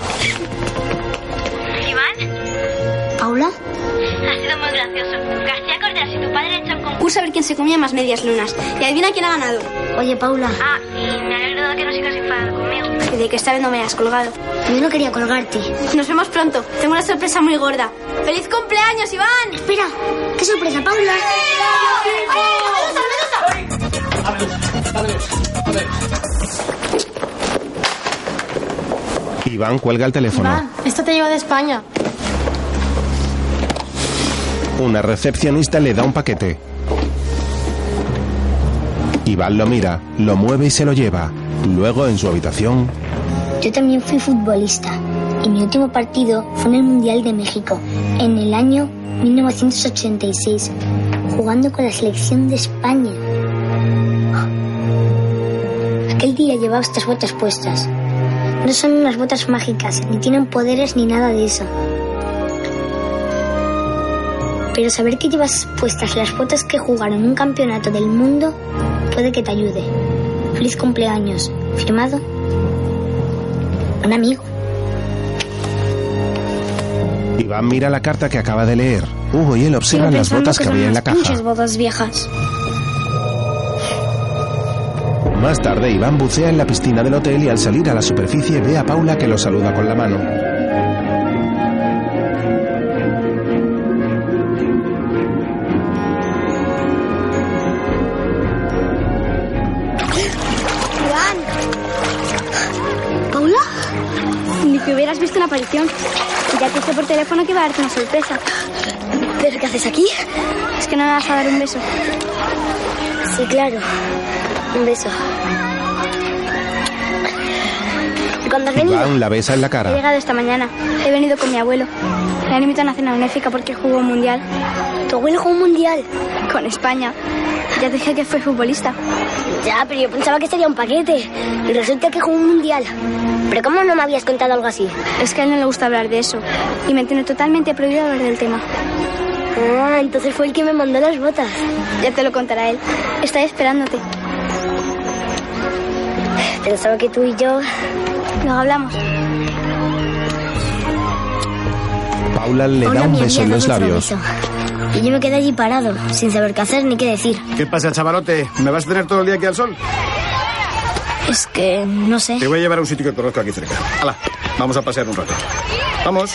¿Iván? ¿Paula? Ha sido muy gracioso. García Cordeas y tu padre hecho un concurso a ver quién se comía más medias lunas. Y adivina quién ha ganado. Oye, Paula. Ah, y me alegro de que no sigas enfadado conmigo. Y de que esta vez no me hayas colgado. Yo no quería colgarte. Nos vemos pronto. Tengo una sorpresa muy gorda. ¡Feliz cumpleaños, Iván! Espera, qué sorpresa, Paula. Iván cuelga el teléfono. Iván, esto te lleva de España. Una recepcionista le da un paquete. Iván lo mira, lo mueve y se lo lleva. Luego, en su habitación, Yo también fui futbolista y mi último partido fue en el Mundial de México, en el año 1986, jugando con la selección de España. Aquel día llevaba estas botas puestas. No son unas botas mágicas, ni tienen poderes ni nada de eso. Pero saber que llevas puestas las botas que jugaron un campeonato del mundo puede que te ayude. Feliz cumpleaños. Firmado. Un amigo. Iván mira la carta que acaba de leer. Hugo y él observan las botas que había en la caja. Muchas botas viejas. Más tarde, Iván bucea en la piscina del hotel y al salir a la superficie ve a Paula que lo saluda con la mano. Visto una aparición. Ya te dije por teléfono que iba a darte una sorpresa. ¿Pero qué haces aquí? Es que no me vas a dar un beso. Sí, claro. Un beso. ¿Y cuándo has venido? Iván la besa en la He cara. llegado esta mañana. He venido con mi abuelo. Me han invitado a una cena benéfica porque jugó un mundial. ¿Tu abuelo jugó un mundial? Con España. Ya dije que fue futbolista. Ya, pero yo pensaba que sería un paquete. Y resulta que jugó un mundial. ¿Pero cómo no me habías contado algo así? Es que a él no le gusta hablar de eso. Y me tiene totalmente prohibido hablar del tema. Ah, entonces fue el que me mandó las botas. Ya te lo contará él. Está esperándote. Pensaba que tú y yo... Luego hablamos. Paula le da un beso en los labios. Y yo me quedé allí parado, sin saber qué hacer ni qué decir. ¿Qué pasa, chavalote? ¿Me vas a tener todo el día aquí al sol? Es que no sé. Te voy a llevar a un sitio que conozco aquí cerca. Hala, vamos a pasear un rato. Vamos.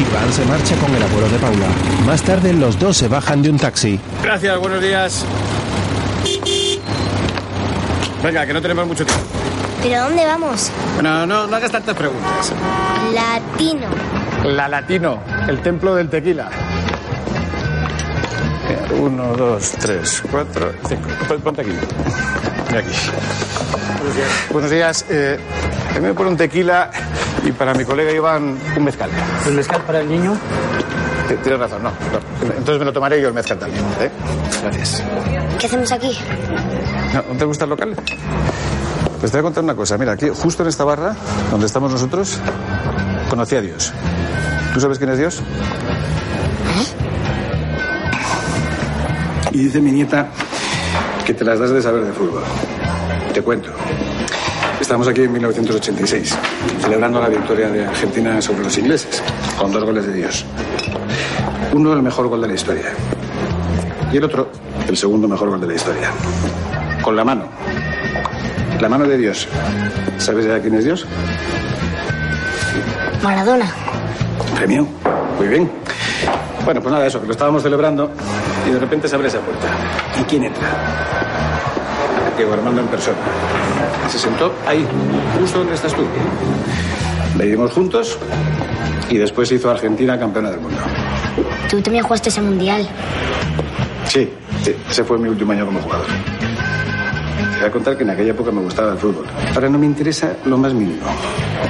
Iván se marcha con el abuelo de Paula. Más tarde los dos se bajan de un taxi. Gracias, buenos días. Venga, que no tenemos mucho tiempo. ¿Pero dónde vamos? Bueno, no, no hagas tantas preguntas. Latino. La Latino, el templo del tequila. Uno, dos, tres, cuatro, cinco. Pon- Ponte aquí. Mira aquí. Buenos días. Buenos días. Eh, me pone un tequila y para mi colega Iván un mezcal. ¿El mezcal para el niño? Tienes razón, no, no. Entonces me lo tomaré yo el mezcal también. ¿eh? Gracias. ¿Qué hacemos aquí? ¿No, ¿no te gusta el local? Pues te voy a contar una cosa. Mira, aquí, justo en esta barra, donde estamos nosotros, conocí a Dios. ¿Tú sabes quién es Dios? Y dice mi nieta que te las das de saber de fútbol. Te cuento. Estamos aquí en 1986, celebrando la victoria de Argentina sobre los ingleses, con dos goles de Dios. Uno el mejor gol de la historia. Y el otro, el segundo mejor gol de la historia. Con la mano. La mano de Dios. ¿Sabes ya quién es Dios? Maradona. Premio. Muy bien. Bueno, pues nada, eso, que lo estábamos celebrando y de repente se abre esa puerta. ¿Y quién entra? Diego Armando en persona. Se sentó ahí, justo donde estás tú. Le dimos juntos y después hizo Argentina campeona del mundo. Tú también jugaste ese mundial. Sí, sí, ese fue mi último año como jugador. Te voy a contar que en aquella época me gustaba el fútbol. Ahora no me interesa lo más mínimo.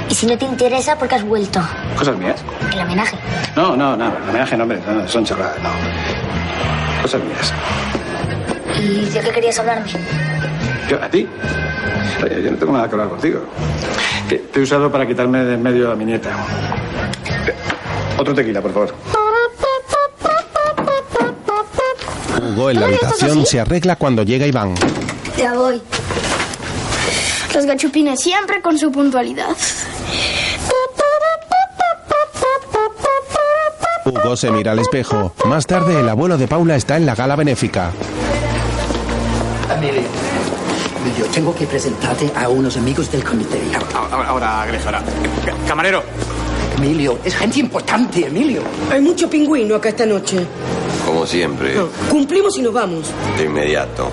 Y si no te interesa, ¿por qué has vuelto? Cosas mías. El homenaje. No, no, no, el homenaje no, hombre, no, son chorradas, no. Cosas mías. ¿Y de qué querías hablarme? Yo, ¿A ti? Oye, yo no tengo nada que hablar contigo. Que te he usado para quitarme de en medio a mi nieta. Otro tequila, por favor. Hugo en la habitación se arregla cuando llega Iván. Ya voy. Los gachupines siempre con su puntualidad. Hugo se mira al espejo. Más tarde el abuelo de Paula está en la gala benéfica. Emilio, yo tengo que presentarte a unos amigos del comité. Ahora, ahora, Greg, ahora. Camarero. Emilio, es gente importante, Emilio. Hay mucho pingüino acá esta noche. Como siempre, Cumplimos y nos vamos. de inmediato.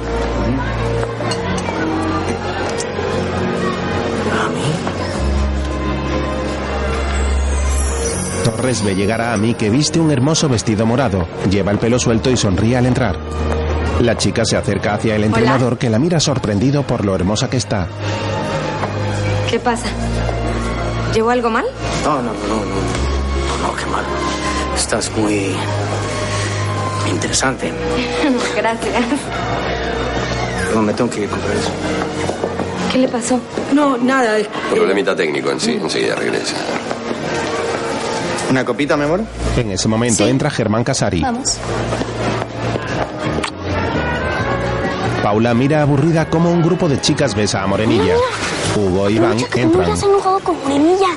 Torres ve llegar a Amy que viste un hermoso vestido morado. Lleva el pelo suelto y sonríe al entrar. La chica se acerca hacia el entrenador que la mira sorprendido por lo hermosa que está. ¿Qué pasa? ¿Llevo algo mal? No, no, no, no, no. No, no, qué mal. Estás muy interesante. Gracias. No, me tengo que ir con eso. ¿Qué le pasó? No, nada. Problemita técnico en sí, enseguida regresa. ¿Una copita, mi amor? En ese momento entra Germán Casari. Vamos. Paula mira aburrida como un grupo de chicas besa a Morenilla. Hugo y Iván Mucho que tu entran. se ha enojado con Morenilla.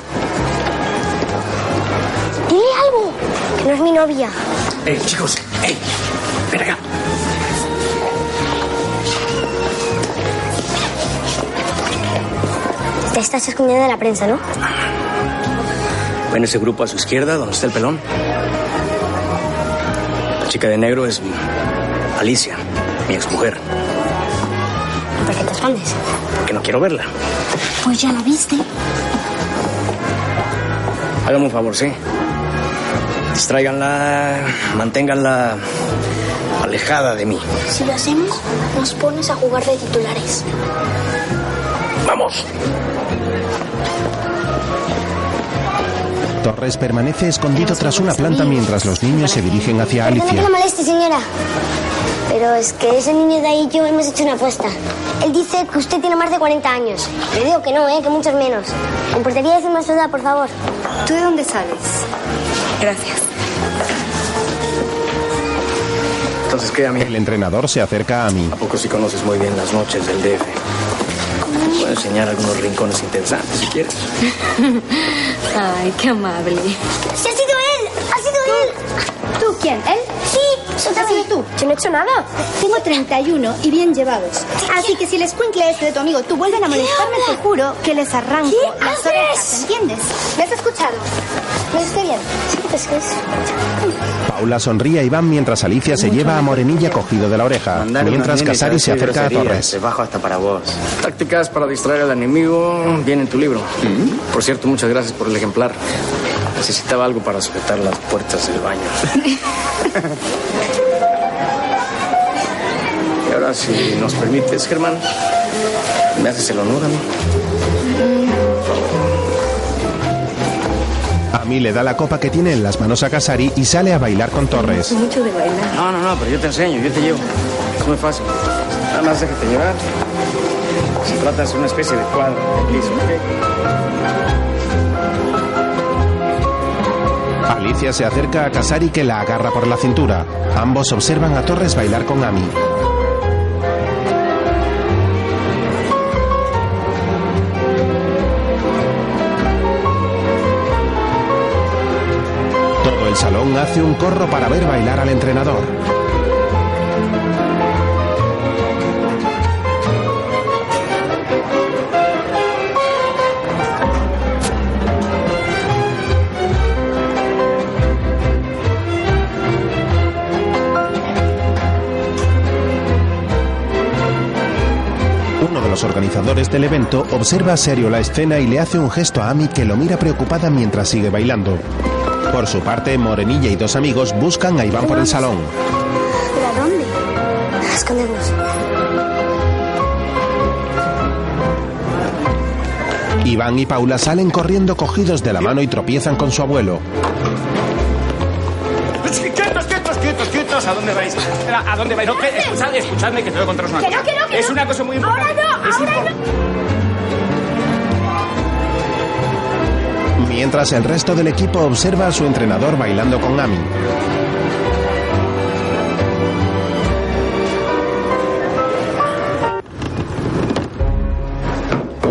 Dile algo. Que no es mi novia. ¡Ey, chicos! ¡Ey! ¡Ven acá! Te estás escondiendo de la prensa, ¿no? ¿Ven ese grupo a su izquierda, donde está el pelón? La chica de negro es Alicia, mi exmujer. ¿Por qué te escondes? Que no quiero verla. Pues ya lo viste. Hágame un favor, sí. Distráiganla, manténganla alejada de mí. Si lo hacemos, nos pones a jugar de titulares. Vamos. Torres permanece escondido tras una planta mientras los niños se dirigen hacia Alicia. la moleste, señora. Pero es que ese niño de ahí y yo hemos hecho una apuesta. Él dice que usted tiene más de 40 años. Le digo que no, ¿eh? Que muchos menos. ¿Me importaría decirme su edad, por favor? ¿Tú de dónde sales? Gracias. Entonces, ¿qué, amigo? El entrenador se acerca a mí. ¿A poco sí conoces muy bien las noches del DF? Enseñar algunos rincones interesantes si quieres. Ay, qué amable. ¡Sí, ha sido él! ¡Ha sido él! ¿Tú quién? ¿Él? Eso ¿Has sido tú? Yo no he hecho nada. Tengo 31 y bien llevados. Así que si el escuincle este de tu amigo tú vuelven a molestarme, te juro que les arranco ¿Qué las haces? orejas, ¿entiendes? ¿Me has escuchado? ¿Me estoy bien? Sí, que es... Paula sonríe a Iván mientras Alicia se lleva a Morenilla cogido de la oreja, Mandar mientras Casari se acerca a Torres. Te bajo hasta para vos. Tácticas para distraer al enemigo viene en tu libro. Por cierto, muchas gracias por el ejemplar. Necesitaba algo para sujetar las puertas del baño. ahora, si nos permites, Germán, me haces el honor a mí. A mí le da la copa que tiene en las manos a Casari y sale a bailar con Torres. Mucho de bailar. No, no, no, pero yo te enseño, yo te llevo. Es muy fácil. Nada más déjate llevar. Se trata de hacer una especie de cuadro. Alicia se acerca a Casari que la agarra por la cintura. Ambos observan a Torres bailar con Ami. El salón hace un corro para ver bailar al entrenador. Uno de los organizadores del evento observa serio la escena y le hace un gesto a Ami que lo mira preocupada mientras sigue bailando. Por su parte, Morenilla y dos amigos buscan a Iván por el salón. ¿Pero a dónde? A escondernos. Iván y Paula salen corriendo cogidos de la mano y tropiezan con su abuelo. Quietos, quietos, quietos, quietos. ¿A dónde vais? Espera, ¿A dónde vais? No, que- escuchad, escuchadme que te voy a contar una Que cosa. no, que no, que es no. una cosa muy importante. Ahora no, ahora importante. Mientras el resto del equipo observa a su entrenador bailando con Ami.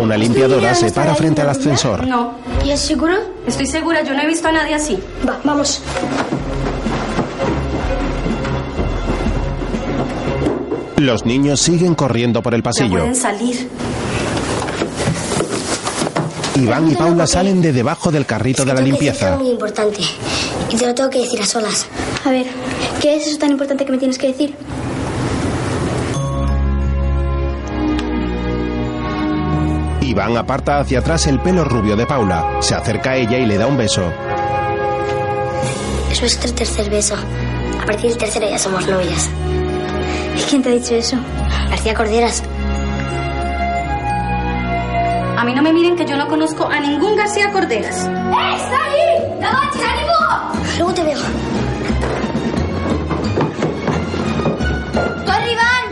Una limpiadora se para frente al ascensor. No. ¿Y es seguro? Estoy segura, yo no he visto a nadie así. Va, vamos. Los niños siguen corriendo por el Ya pasillo. pueden salir. Iván y Paula salen de debajo del carrito de la Tengo que decirte limpieza. algo muy importante. Y te lo tengo que decir a solas. A ver, ¿qué es eso tan importante que me tienes que decir? Iván aparta hacia atrás el pelo rubio de Paula. Se acerca a ella y le da un beso. Es nuestro tercer beso. A partir del tercero ya somos novias. ¿Y quién te ha dicho eso? García Corderas. A mí no me miren que yo no conozco a ningún García Corderas. ¡Eh, Sally! ¡No manches, ánimo! Luego te veo. ¡Corre, Iván!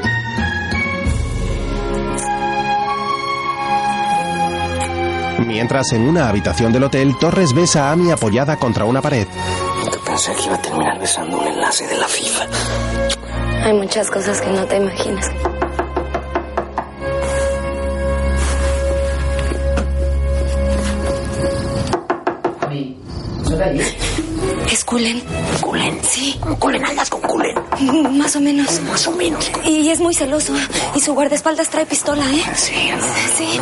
Mientras en una habitación del hotel, Torres besa a Ami apoyada contra una pared. Nunca pensé que iba a terminar besando un enlace de la FIFA. Hay muchas cosas que no te imaginas. ¿Es Kulen? ¿Kulen? Sí. ¿Kulen andas con Kulen? Más o menos. Más o menos. Y es muy celoso. Y su guardaespaldas trae pistola, ¿eh? Sí, no. Sí.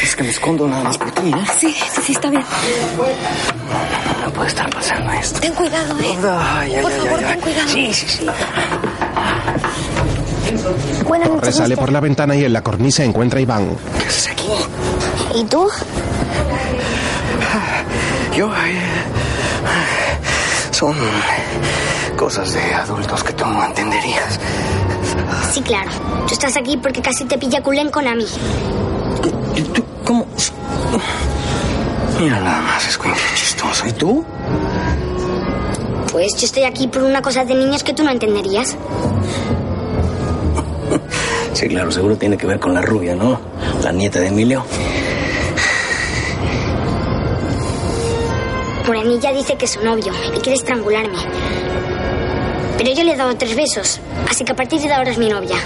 Es que me escondo nada más por ti, ¿eh? Sí, sí, sí, está bien. No puede estar pasando esto. Ten cuidado, ¿eh? Ay, ay, Por ay, favor, ten cuidado. Sí, sí, sí. Buenas noches. sale por la ventana y en la cornisa encuentra a Iván. ¿Qué haces aquí? ¿Y tú? Yo... eh, son cosas de adultos que tú no entenderías. Sí, claro. Tú estás aquí porque casi te pilla culén con a mí. ¿Cómo? Mira nada más, es chistoso. ¿Y tú? Pues yo estoy aquí por una cosa de niños que tú no entenderías. Sí, claro, seguro tiene que ver con la rubia, ¿no? La nieta de Emilio. Morenilla dice que es su novio y quiere estrangularme. Pero yo le he dado tres besos, así que a partir de ahora es mi novia.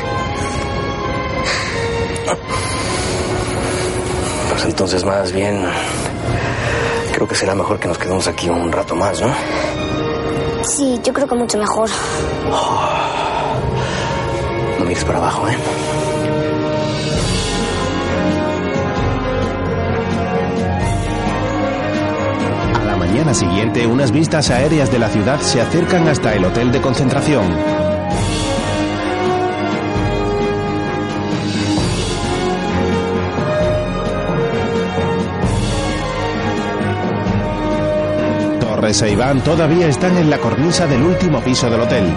Pues entonces más bien... Creo que será mejor que nos quedemos aquí un rato más, ¿no? Sí, yo creo que mucho mejor. No mires para abajo, ¿eh? Mañana siguiente, unas vistas aéreas de la ciudad se acercan hasta el hotel de concentración. Torres e Iván todavía están en la cornisa del último piso del hotel.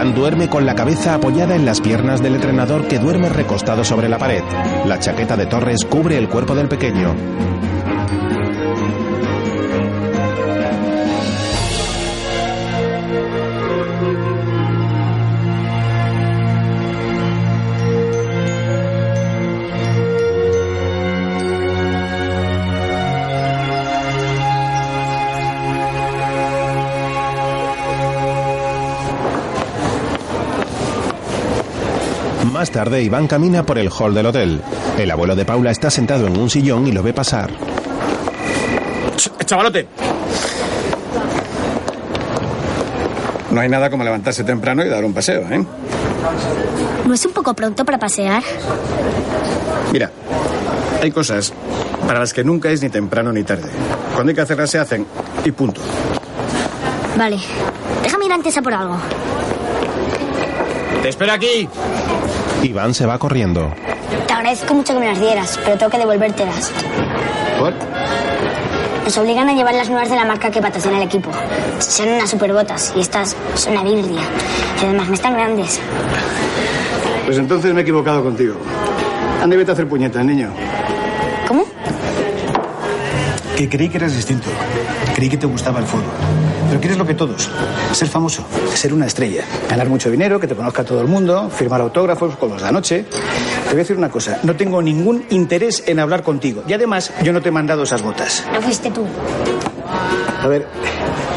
Iván duerme con la cabeza apoyada en las piernas del entrenador que duerme recostado sobre la pared. La chaqueta de Torres cubre el cuerpo del pequeño. Más tarde, Iván camina por el hall del hotel. El abuelo de Paula está sentado en un sillón y lo ve pasar. Chavalote. No hay nada como levantarse temprano y dar un paseo, ¿eh? ¿No es un poco pronto para pasear? Mira, hay cosas para las que nunca es ni temprano ni tarde. Cuando hay que hacerlas se hacen y punto. Vale. Déjame ir antes a por algo. Te espero aquí. Iván se va corriendo. Te agradezco mucho que me las dieras, pero tengo que devolvértelas. ¿Por? Nos obligan a llevar las nuevas de la marca que patrocina el equipo. Son unas superbotas y estas son una birria. Y además no están grandes. Pues entonces me he equivocado contigo. Ande, vete a hacer puñetas, niño. ¿Cómo? Que creí que eras distinto. Creí que te gustaba el fútbol. Pero quieres lo que todos. Ser famoso, ser una estrella. Ganar mucho dinero, que te conozca todo el mundo, firmar autógrafos con los de anoche. Te voy a decir una cosa. No tengo ningún interés en hablar contigo. Y además, yo no te he mandado esas botas. No fuiste tú. A ver,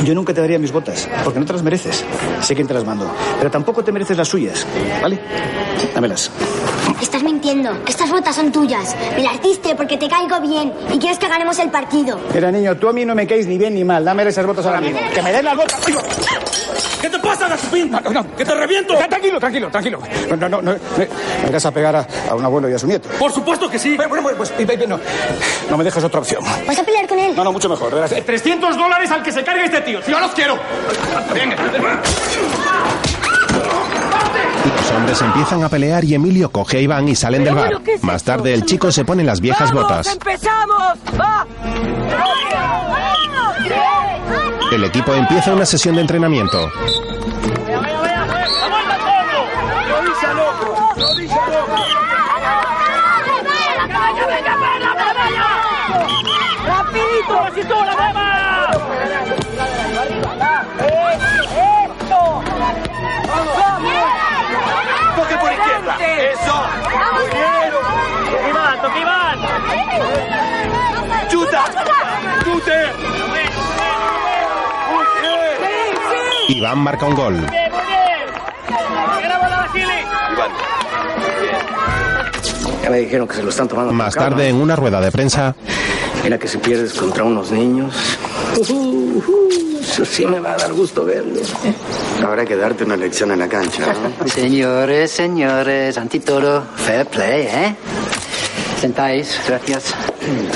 yo nunca te daría mis botas, porque no te las mereces. Sé quién te las mando. Pero tampoco te mereces las suyas. ¿Vale? Dámelas. Estás mintiendo. Estas botas son tuyas. Me las diste porque te caigo bien y quieres que ganemos el partido. Mira, niño, tú a mí no me caes ni bien ni mal. Dame esas botas ahora mismo. ¡Que me den las botas! ¡Ay, ¿Qué te pasa, Gaspín? ¡Que te reviento! Tranquilo, tranquilo, tranquilo. No, no, no. no, no irás a pegar a, a un abuelo y a su nieto. Por supuesto que sí. Bueno, bueno, pues no, no me dejes otra opción. ¿Vas a pelear con él? No, no, mucho mejor. verás. 300 dólares al que se cargue este tío. Si yo los quiero. Venga. Hombres empiezan a pelear y Emilio coge a Iván y salen del bar. bueno, ¿qué es Más tarde el chico se pone las viejas botas. ¡Empezamos! ¡Va! El equipo empieza una sesión de entrenamiento. ¡Rapidito! Toque por izquierda. Eso. Muy bien. Toque Iván, toque Iván. Chuta. Chute. Iván marca un gol. Muy bien. Graba la Basili. Ya me dijeron que se lo están tomando. Más tarde, en una rueda de prensa, Mira que si pierdes contra unos niños. Uh, uh, eso sí me va a dar gusto verlo. Habrá que darte una lección en la cancha, ¿no? Señores, señores, antitoro, fair play, ¿eh? Sentáis, gracias.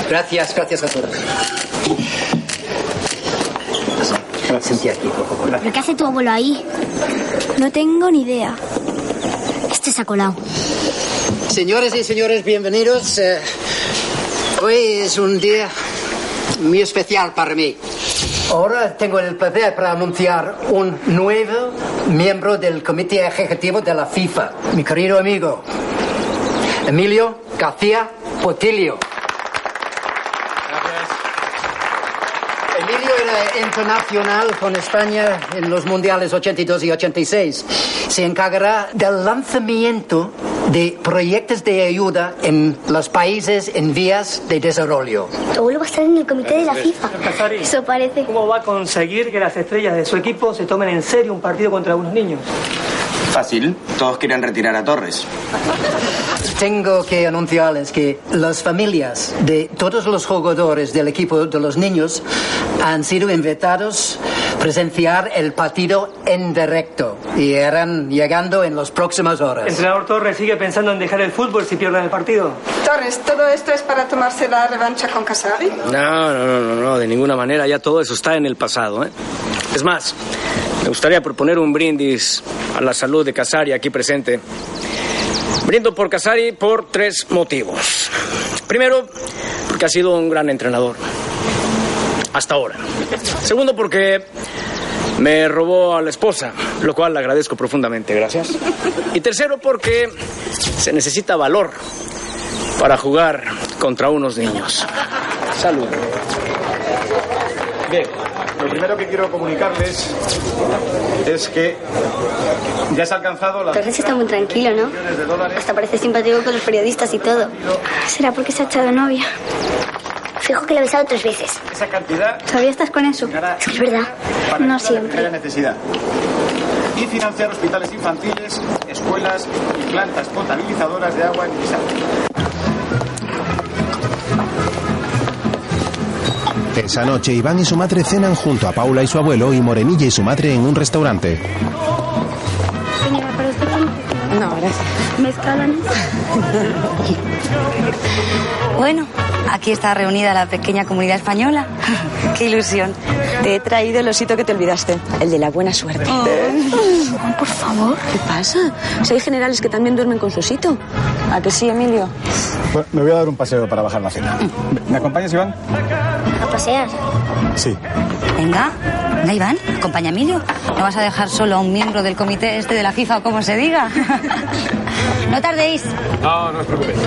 Gracias, gracias a todos. Sentí aquí. ¿Pero qué hace tu abuelo ahí? No tengo ni idea. Este se ha colado. Señores y señores, bienvenidos. Eh, hoy es un día muy especial para mí. Ahora tengo el placer para anunciar un nuevo miembro del Comité Ejecutivo de la FIFA, mi querido amigo Emilio García Potilio. Emilio era internacional con España en los mundiales 82 y 86. Se encargará del lanzamiento de proyectos de ayuda en los países en vías de desarrollo. Tu abuelo va a estar en el comité de la FIFA. Eso parece. ¿Cómo va a conseguir que las estrellas de su equipo se tomen en serio un partido contra unos niños? Fácil. Todos quieren retirar a Torres. Tengo que anunciarles que las familias de todos los jugadores del equipo de los niños han sido invitados a presenciar el partido en directo y irán llegando en las próximas horas. ¿Entrenador Torres sigue pensando en dejar el fútbol si pierden el partido? Torres, ¿todo esto es para tomarse la revancha con Casari? No, no, no, no, no, de ninguna manera. Ya todo eso está en el pasado. ¿eh? Es más, me gustaría proponer un brindis a la salud de Casari aquí presente. Brindo por Casari por tres motivos. Primero, porque ha sido un gran entrenador. Hasta ahora. Segundo, porque me robó a la esposa, lo cual le agradezco profundamente, gracias. Y tercero, porque se necesita valor para jugar contra unos niños. Salud. Bien, lo primero que quiero comunicarles es que ya se ha alcanzado la... Torres está muy tranquilo, ¿no? Hasta parece simpático con los periodistas y todo. ¿Será porque se ha echado novia? Fijo que le he besado tres veces. Esa cantidad ¿Todavía estás con eso? Es verdad. No siempre. necesidad. Y financiar hospitales infantiles, escuelas y plantas potabilizadoras de agua en Ibiza. Esa noche Iván y su madre cenan junto a Paula y su abuelo y Morenilla y su madre en un restaurante. Señora, ¿para usted quién? No, gracias. ¿Mezcal Bueno, aquí está reunida la pequeña comunidad española. Qué ilusión. Te he traído el osito que te olvidaste, el de la buena suerte. por favor. ¿Qué pasa? Si hay generales que también duermen con su osito. ¿A que sí, Emilio? Bueno, me voy a dar un paseo para bajar la cena. ¿Me acompañas, Iván? ¿A pasear? Sí. Venga, venga, Iván, acompaña a Emilio. No vas a dejar solo a un miembro del comité este de la FIFA o como se diga. no tardéis. No, no os preocupéis.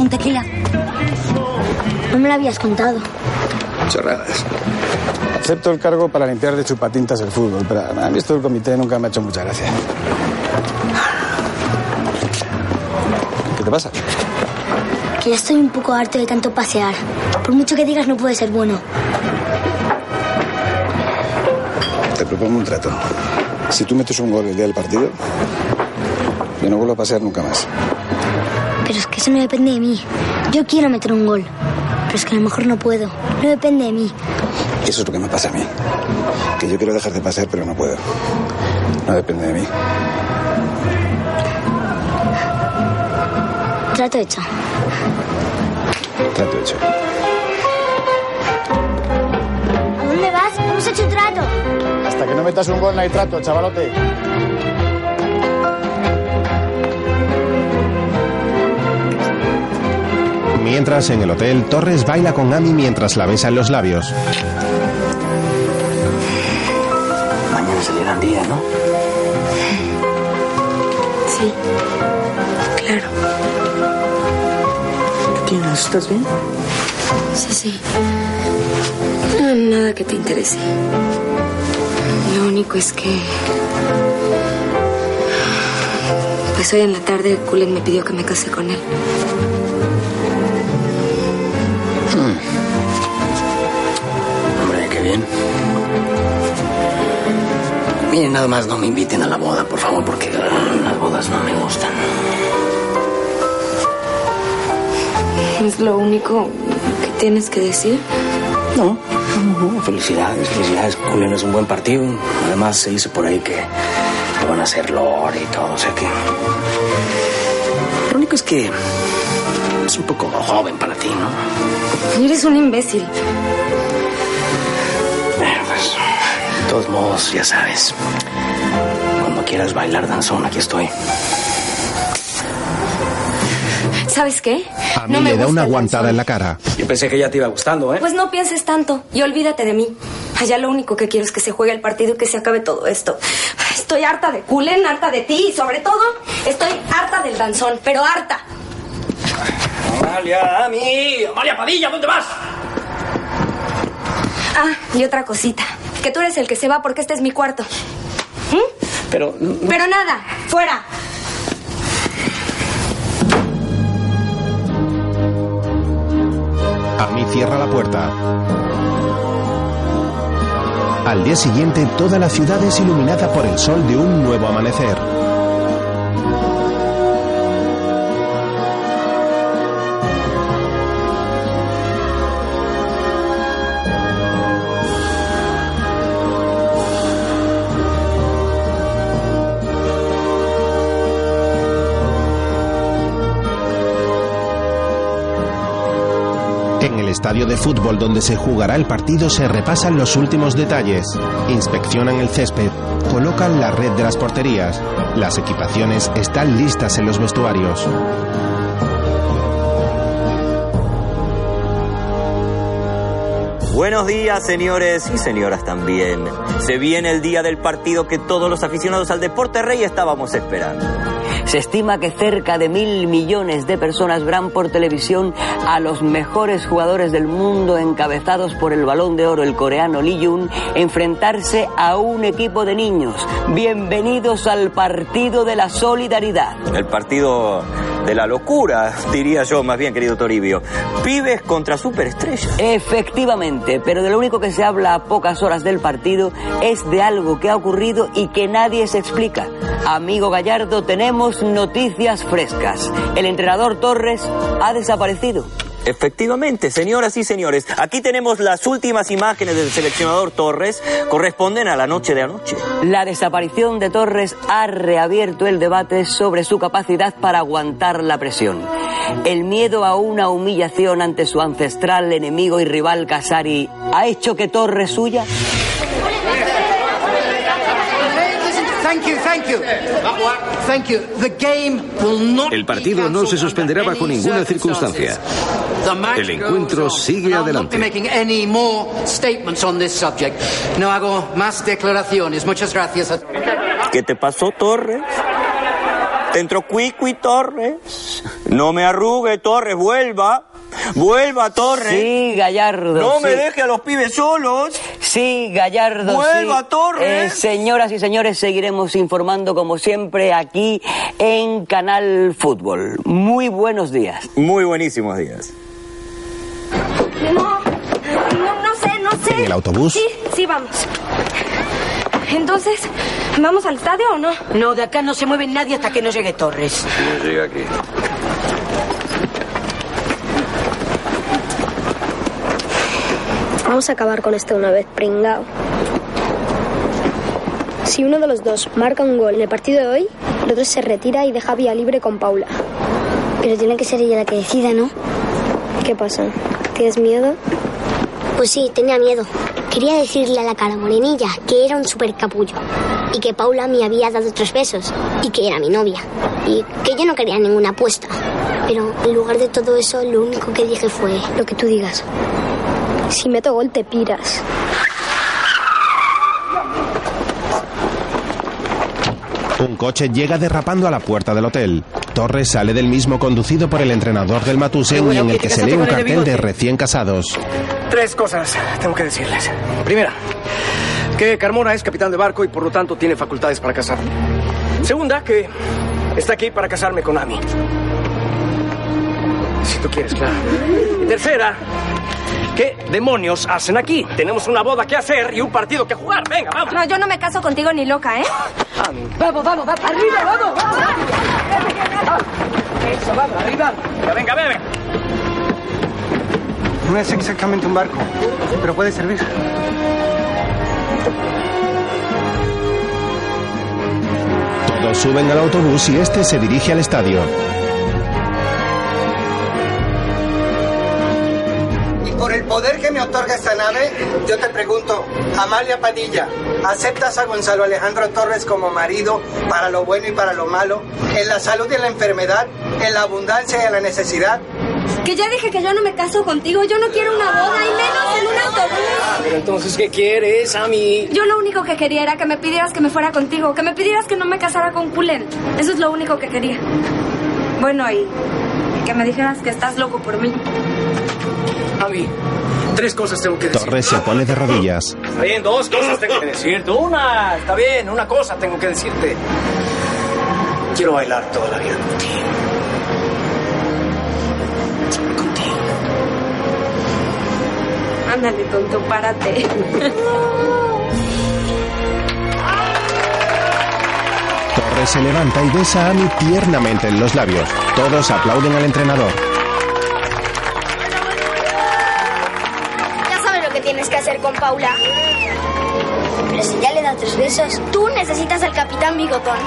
Un tequila. No me lo habías contado. Chorradas. Acepto el cargo para limpiar de chupatintas el fútbol, pero a mí esto del comité nunca me ha hecho mucha gracia. ¿Qué te pasa? Que ya estoy un poco harto de tanto pasear. Por mucho que digas, no puede ser bueno. Te propongo un trato. Si tú metes un gol el día del partido, yo no vuelvo a pasear nunca más. Pero es que eso no depende de mí. Yo quiero meter un gol. Pero es que a lo mejor no puedo. No depende de mí. Eso es lo que me pasa a mí. Que yo quiero dejar de pasear, pero no puedo. No depende de mí. Trato hecho. Trato hecho. ¿A dónde vas? Hemos hecho trato. Hasta que no metas un gol no hay trato, chavalote. Mientras en el hotel, Torres baila con Amy mientras la besa en los labios. Mañana es el gran día, ¿no? Sí, claro. ¿Estás bien? Sí, sí. No, nada que te interese. Lo único es que... Pues hoy en la tarde Cullen me pidió que me case con él. Hombre, qué bien. Miren, nada más no me inviten a la boda, por favor, porque las bodas no me gustan. ¿Es lo único que tienes que decir? No, no, no, felicidades, felicidades. Cullen es un buen partido. Además, se dice por ahí que lo van a hacer lore y todo, o sea que... Lo único es que es un poco joven para ti, ¿no? Eres un imbécil. Pero pues, de todos modos, ya sabes. Cuando quieras bailar danzón, aquí estoy. ¿Sabes qué? A mí le da una aguantada en la cara. Yo pensé que ya te iba gustando, ¿eh? Pues no pienses tanto y olvídate de mí. Ya lo único que quiero es que se juegue el partido y que se acabe todo esto. Estoy harta de Culen, harta de ti y sobre todo estoy harta del danzón, pero harta. Amalia, Ami, Amalia Padilla, ¿dónde vas? Ah, y otra cosita. Que tú eres el que se va porque este es mi cuarto. ¿Mm? Pero... Pero nada, fuera. Ami cierra la puerta. Al día siguiente, toda la ciudad es iluminada por el sol de un nuevo amanecer. Estadio de fútbol donde se jugará el partido se repasan los últimos detalles, inspeccionan el césped, colocan la red de las porterías, las equipaciones están listas en los vestuarios. Buenos días, señores y señoras también. Se viene el día del partido que todos los aficionados al deporte rey estábamos esperando. Se estima que cerca de mil millones de personas verán por televisión a los mejores jugadores del mundo encabezados por el balón de oro, el coreano Lee Jun, enfrentarse a un equipo de niños. Bienvenidos al partido de la solidaridad. El partido de la locura, diría yo más bien, querido Toribio. Pibes contra superestrellas. Efectivamente, pero de lo único que se habla a pocas horas del partido es de algo que ha ocurrido y que nadie se explica. Amigo Gallardo, tenemos noticias frescas. El entrenador Torres ha desaparecido. Efectivamente, señoras y señores, aquí tenemos las últimas imágenes del seleccionador Torres, corresponden a la noche de anoche. La desaparición de Torres ha reabierto el debate sobre su capacidad para aguantar la presión. El miedo a una humillación ante su ancestral enemigo y rival Casari ha hecho que Torres suya. El partido no se suspenderá bajo ninguna circunstancia. El encuentro sigue I'll not be adelante. making any more statements on this subject. No hago más declaraciones. Muchas gracias ¿Qué te pasó, Torres? ¿Te entró Cuicui, Torres? No me arrugue, Torres, vuelva. Vuelva, Torres. Sí, Gallardo. No me deje a los pibes solos. Sí, Gallardo. Vuelva, sí. Torres. Eh, señoras y señores, seguiremos informando como siempre aquí en Canal Fútbol. Muy buenos días. Muy buenísimos días. No, no, no sé, no sé. En el autobús. Sí, sí, vamos. Entonces, ¿vamos al estadio o no? No, de acá no se mueve nadie hasta que no llegue Torres. Llega aquí. Vamos a acabar con esto de una vez, pringao. Si uno de los dos marca un gol en el partido de hoy, el otro se retira y deja vía libre con Paula. Pero tiene que ser ella la que decida, ¿no? ¿Qué pasa? ¿Tienes miedo? Pues sí, tenía miedo. Quería decirle a la cara morenilla que era un super capullo y que Paula me había dado tres besos y que era mi novia y que yo no quería ninguna apuesta. Pero en lugar de todo eso, lo único que dije fue... Lo que tú digas. Si meto gol, te piras. Un coche llega derrapando a la puerta del hotel. Torres sale del mismo conducido por el entrenador del Matusen y en el que se lee un cartel de recién casados. Tres cosas tengo que decirles. Primera, que Carmona es capitán de barco y por lo tanto tiene facultades para casarme. Segunda, que está aquí para casarme con Ami. Si tú quieres, claro. Y tercera, ¿qué demonios hacen aquí? Tenemos una boda que hacer y un partido que jugar. Venga, vamos. No, yo no me caso contigo ni loca, ¿eh? Vamos, vamos, vamos, arriba, vamos, vamos. Eso, vamos, arriba. Venga, venga, bebe. No es exactamente un barco, pero puede servir. Todos suben al autobús y este se dirige al estadio. Me otorga esta nave, yo te pregunto, Amalia Padilla, ¿aceptas a Gonzalo Alejandro Torres como marido para lo bueno y para lo malo, en la salud y en la enfermedad, en la abundancia y en la necesidad? Que ya dije que yo no me caso contigo. Yo no quiero una boda y menos en un autobús. Pero entonces, ¿qué quieres, Ami? Yo lo único que quería era que me pidieras que me fuera contigo. Que me pidieras que no me casara con Cullen. Eso es lo único que quería. Bueno, y que me dijeras que estás loco por mí. Ami, tres cosas tengo que decir. Torres se pone de rodillas. Está bien, dos cosas tengo que decirte. Una, está bien, una cosa tengo que decirte. Quiero bailar toda la vida contigo. Ándale, tonto, párate. Torres se levanta y besa a Amy tiernamente en los labios. Todos aplauden al entrenador. Con Paula. Pero si ya le da tres besos, tú necesitas al capitán Bigotón.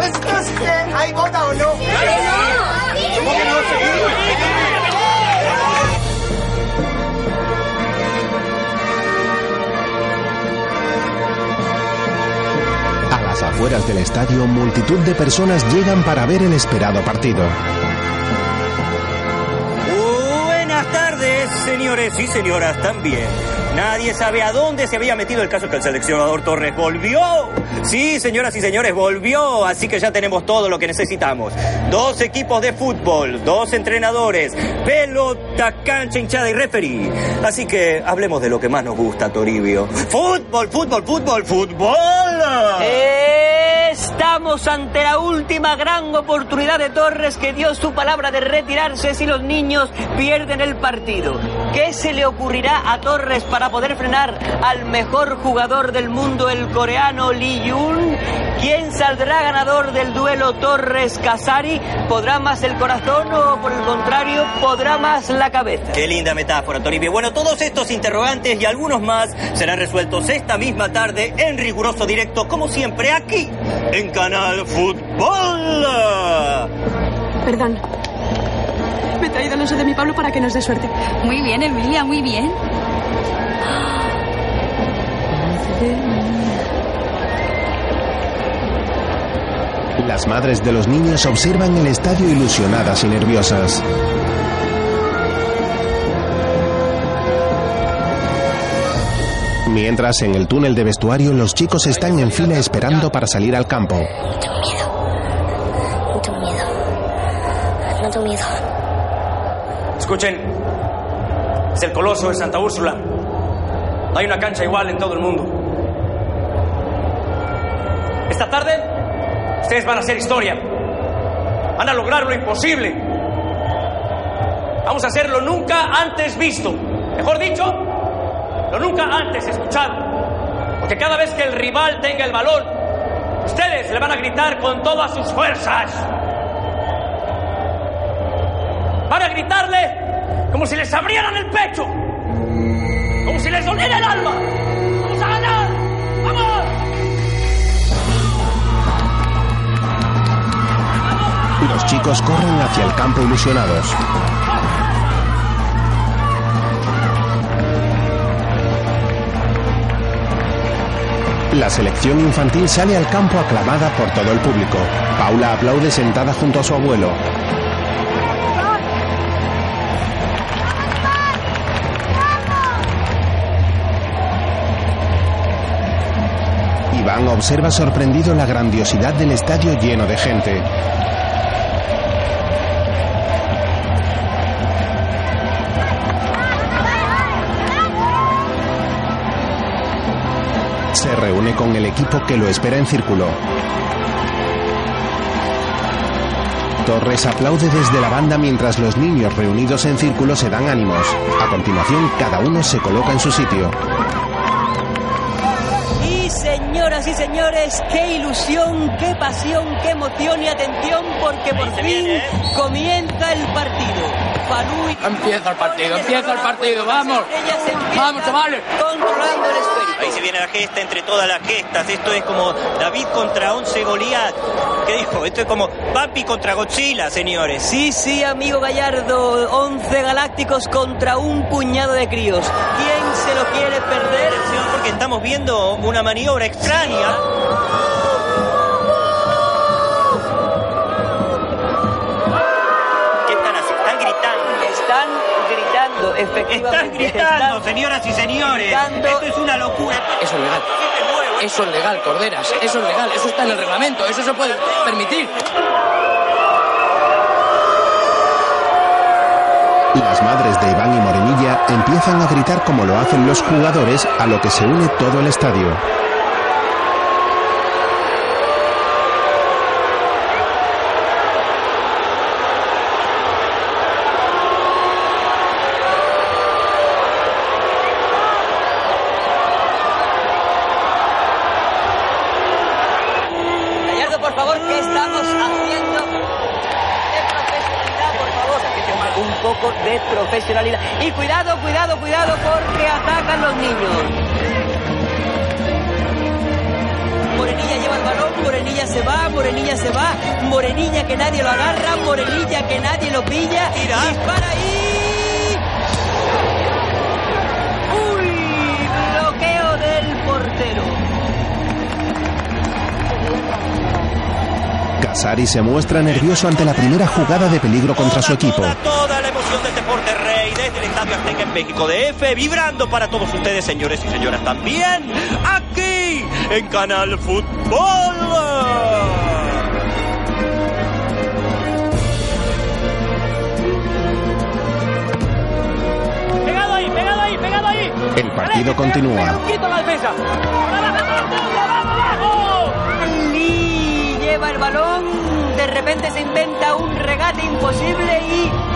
Entonces, ¿hay boda o no? Afueras del estadio, multitud de personas llegan para ver el esperado partido. Buenas tardes, señores y señoras también. Nadie sabe a dónde se había metido el caso que el seleccionador Torres volvió. Sí, señoras y señores, volvió. Así que ya tenemos todo lo que necesitamos. Dos equipos de fútbol, dos entrenadores, pelota, cancha, hinchada y referee. Así que hablemos de lo que más nos gusta, Toribio. Fútbol, fútbol, fútbol, fútbol. Estamos ante la última gran oportunidad de Torres que dio su palabra de retirarse si los niños pierden el partido. ¿Qué se le ocurrirá a Torres para poder frenar al mejor jugador del mundo, el coreano Lee Yun? ¿Quién saldrá ganador del duelo Torres-Casari? ¿Podrá más el corazón o, por el contrario, podrá más la cabeza? Qué linda metáfora, Toribio. Bueno, todos estos interrogantes y algunos más serán resueltos esta misma tarde en riguroso directo, como siempre, aquí, en Canal Fútbol. Perdón. Me he traído el oso de mi Pablo para que nos dé suerte. Muy bien, Emilia, muy bien. Las madres de los niños observan el estadio ilusionadas y nerviosas. Mientras en el túnel de vestuario los chicos están en fila esperando para salir al campo. No tengo miedo. No tengo miedo. Escuchen, es el coloso de Santa Úrsula. No hay una cancha igual en todo el mundo. Esta tarde, ustedes van a hacer historia. Van a lograr lo imposible. Vamos a hacer lo nunca antes visto. Mejor dicho, lo nunca antes escuchado. Porque cada vez que el rival tenga el balón, ustedes le van a gritar con todas sus fuerzas. Van a gritarle como si les abrieran el pecho. Como si les doliera el alma. ¡Vamos a ganar! ¡Vamos! Los chicos corren hacia el campo ilusionados. La selección infantil sale al campo aclamada por todo el público. Paula aplaude sentada junto a su abuelo. Observa sorprendido la grandiosidad del estadio lleno de gente. Se reúne con el equipo que lo espera en círculo. Torres aplaude desde la banda mientras los niños reunidos en círculo se dan ánimos. A continuación, cada uno se coloca en su sitio. Y señoras y señores, qué ilusión, qué pasión, qué emoción y atención, porque por fin comienza el partido. Falú y- Empieza el partido, empieza el partido, vamos. Vamos, chavales. Controlando el esférico. Ahí se viene la gesta entre todas las gestas. Esto es como David contra 11 Goliat dijo. Esto es como papi contra Godzilla, señores. Sí, sí, amigo Gallardo. 11 galácticos contra un puñado de críos. ¿Quién se lo quiere perder? Porque estamos viendo una maniobra extraña. Están gritando. Están gritando, efectivamente. Están gritando, señoras y señores. Esto es una locura. Eso es legal. Eso es legal, Corderas. Eso es legal. Eso está en el reglamento. Eso se puede permitir. Las madres de Iván y Morenilla empiezan a gritar como lo hacen los jugadores, a lo que se une todo el estadio. Gallardo, por favor, ¿qué estamos haciendo? De profesionalidad, por favor. Un poco de profesionalidad. Y cuidado, cuidado, cuidado, porque atacan los niños. Morenilla lleva el balón, Morenilla se va, Morenilla se va, Morenilla que nadie lo agarra, Morenilla que nadie lo pilla. Dispara ahí. Uy, bloqueo del portero. Casari se muestra nervioso ante la primera jugada de peligro contra su equipo. Toda la emoción de este Deporte Rey desde el Estadio Azteca en México DF, vibrando para todos ustedes, señores y señoras, también aquí en Canal Fútbol. Pegado ahí, pegado ahí, pegado ahí. El partido continúa. Lee lleva el balón, de repente se inventa un regate imposible y